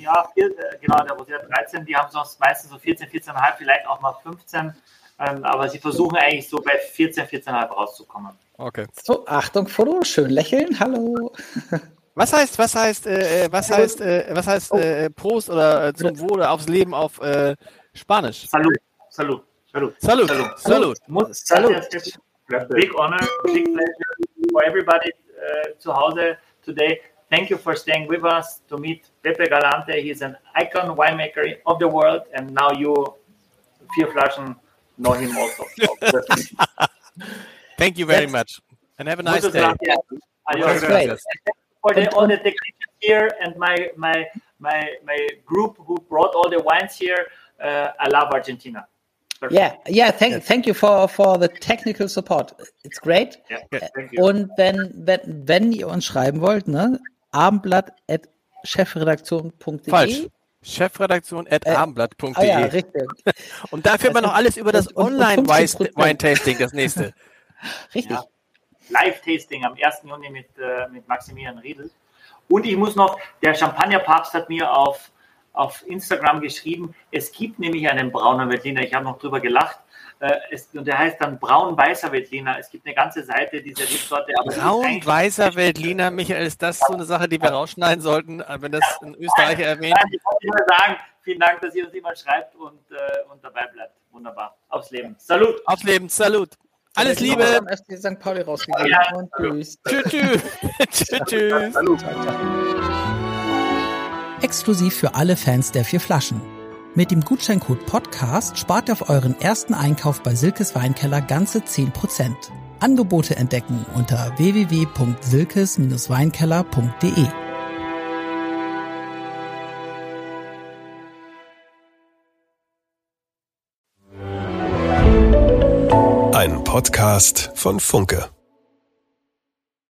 ja, vier, äh, genau, der Rosé hat 13, die haben sonst meistens so 14, 14,5, vielleicht auch mal 15. Ähm, aber sie versuchen eigentlich so bei 14, 14,5 rauszukommen. Okay. So, Achtung, Foto, schön lächeln, hallo. (laughs) Was heißt, was heißt, äh, äh, was heißt, äh, was heißt äh, Prost oder äh, zum Wohle aufs Leben auf äh, Spanisch? Salut, salut, salut. Salut, Salut. salut. Salut. Ist big honor, big pleasure for everybody uh, zu Hause today. Thank you for staying with us to meet Pepe Galante. He's an icon winemaker of the world, and now you, vier Flaschen, know him also. (laughs) Thank you very much. And have a nice day. gracias. Adios. For the, all the technicians here and my my my my group who brought all the wines here. Uh, I love Argentina. Perfect. Yeah, yeah, thank, thank you for, for the technical support. It's great. Yeah, thank you. Und wenn, wenn, wenn ihr uns schreiben wollt, ne, abendblatt.chefredaktion.de. Falsch. Chefredaktion at abendblatt.de. Ah ja, richtig. (laughs) Und dafür immer noch alles über das Und- und- und Online-Wine 50%. Tasting, das nächste. (laughs) Richtig. Ja. Live-Tasting am 1. Juni mit, äh, mit Maximilian Riedel. Und ich muss noch, der Champagnerpapst hat mir auf, auf Instagram geschrieben, es gibt nämlich einen braunen Veltliner, ich habe noch drüber gelacht, äh, es, und der heißt dann braun-weißer Veltliner. Es gibt eine ganze Seite dieser Rebsorte. Braun-weißer Veltliner, Michael, ist das so eine Sache, die wir rausschneiden sollten, äh, wenn das ein Österreicher erwähnt? Nein, ich wollte nur sagen, vielen Dank, dass ihr uns immer schreibt und, äh, und dabei bleibt. Wunderbar. Aufs Leben. Salut! Aufs Leben, Salut. Alles Liebe. FC St. Pauli rausgegeben. Ja. Und tschüss. Tschüss, (laughs) tschüss. tschüss, tschüss. Exklusiv für alle Fans der vier Flaschen. Mit dem Gutscheincode Podcast spart ihr auf euren ersten Einkauf bei Silkes Weinkeller ganze 10%. Angebote entdecken unter www.silkes-weinkeller.de. Podcast von Funke.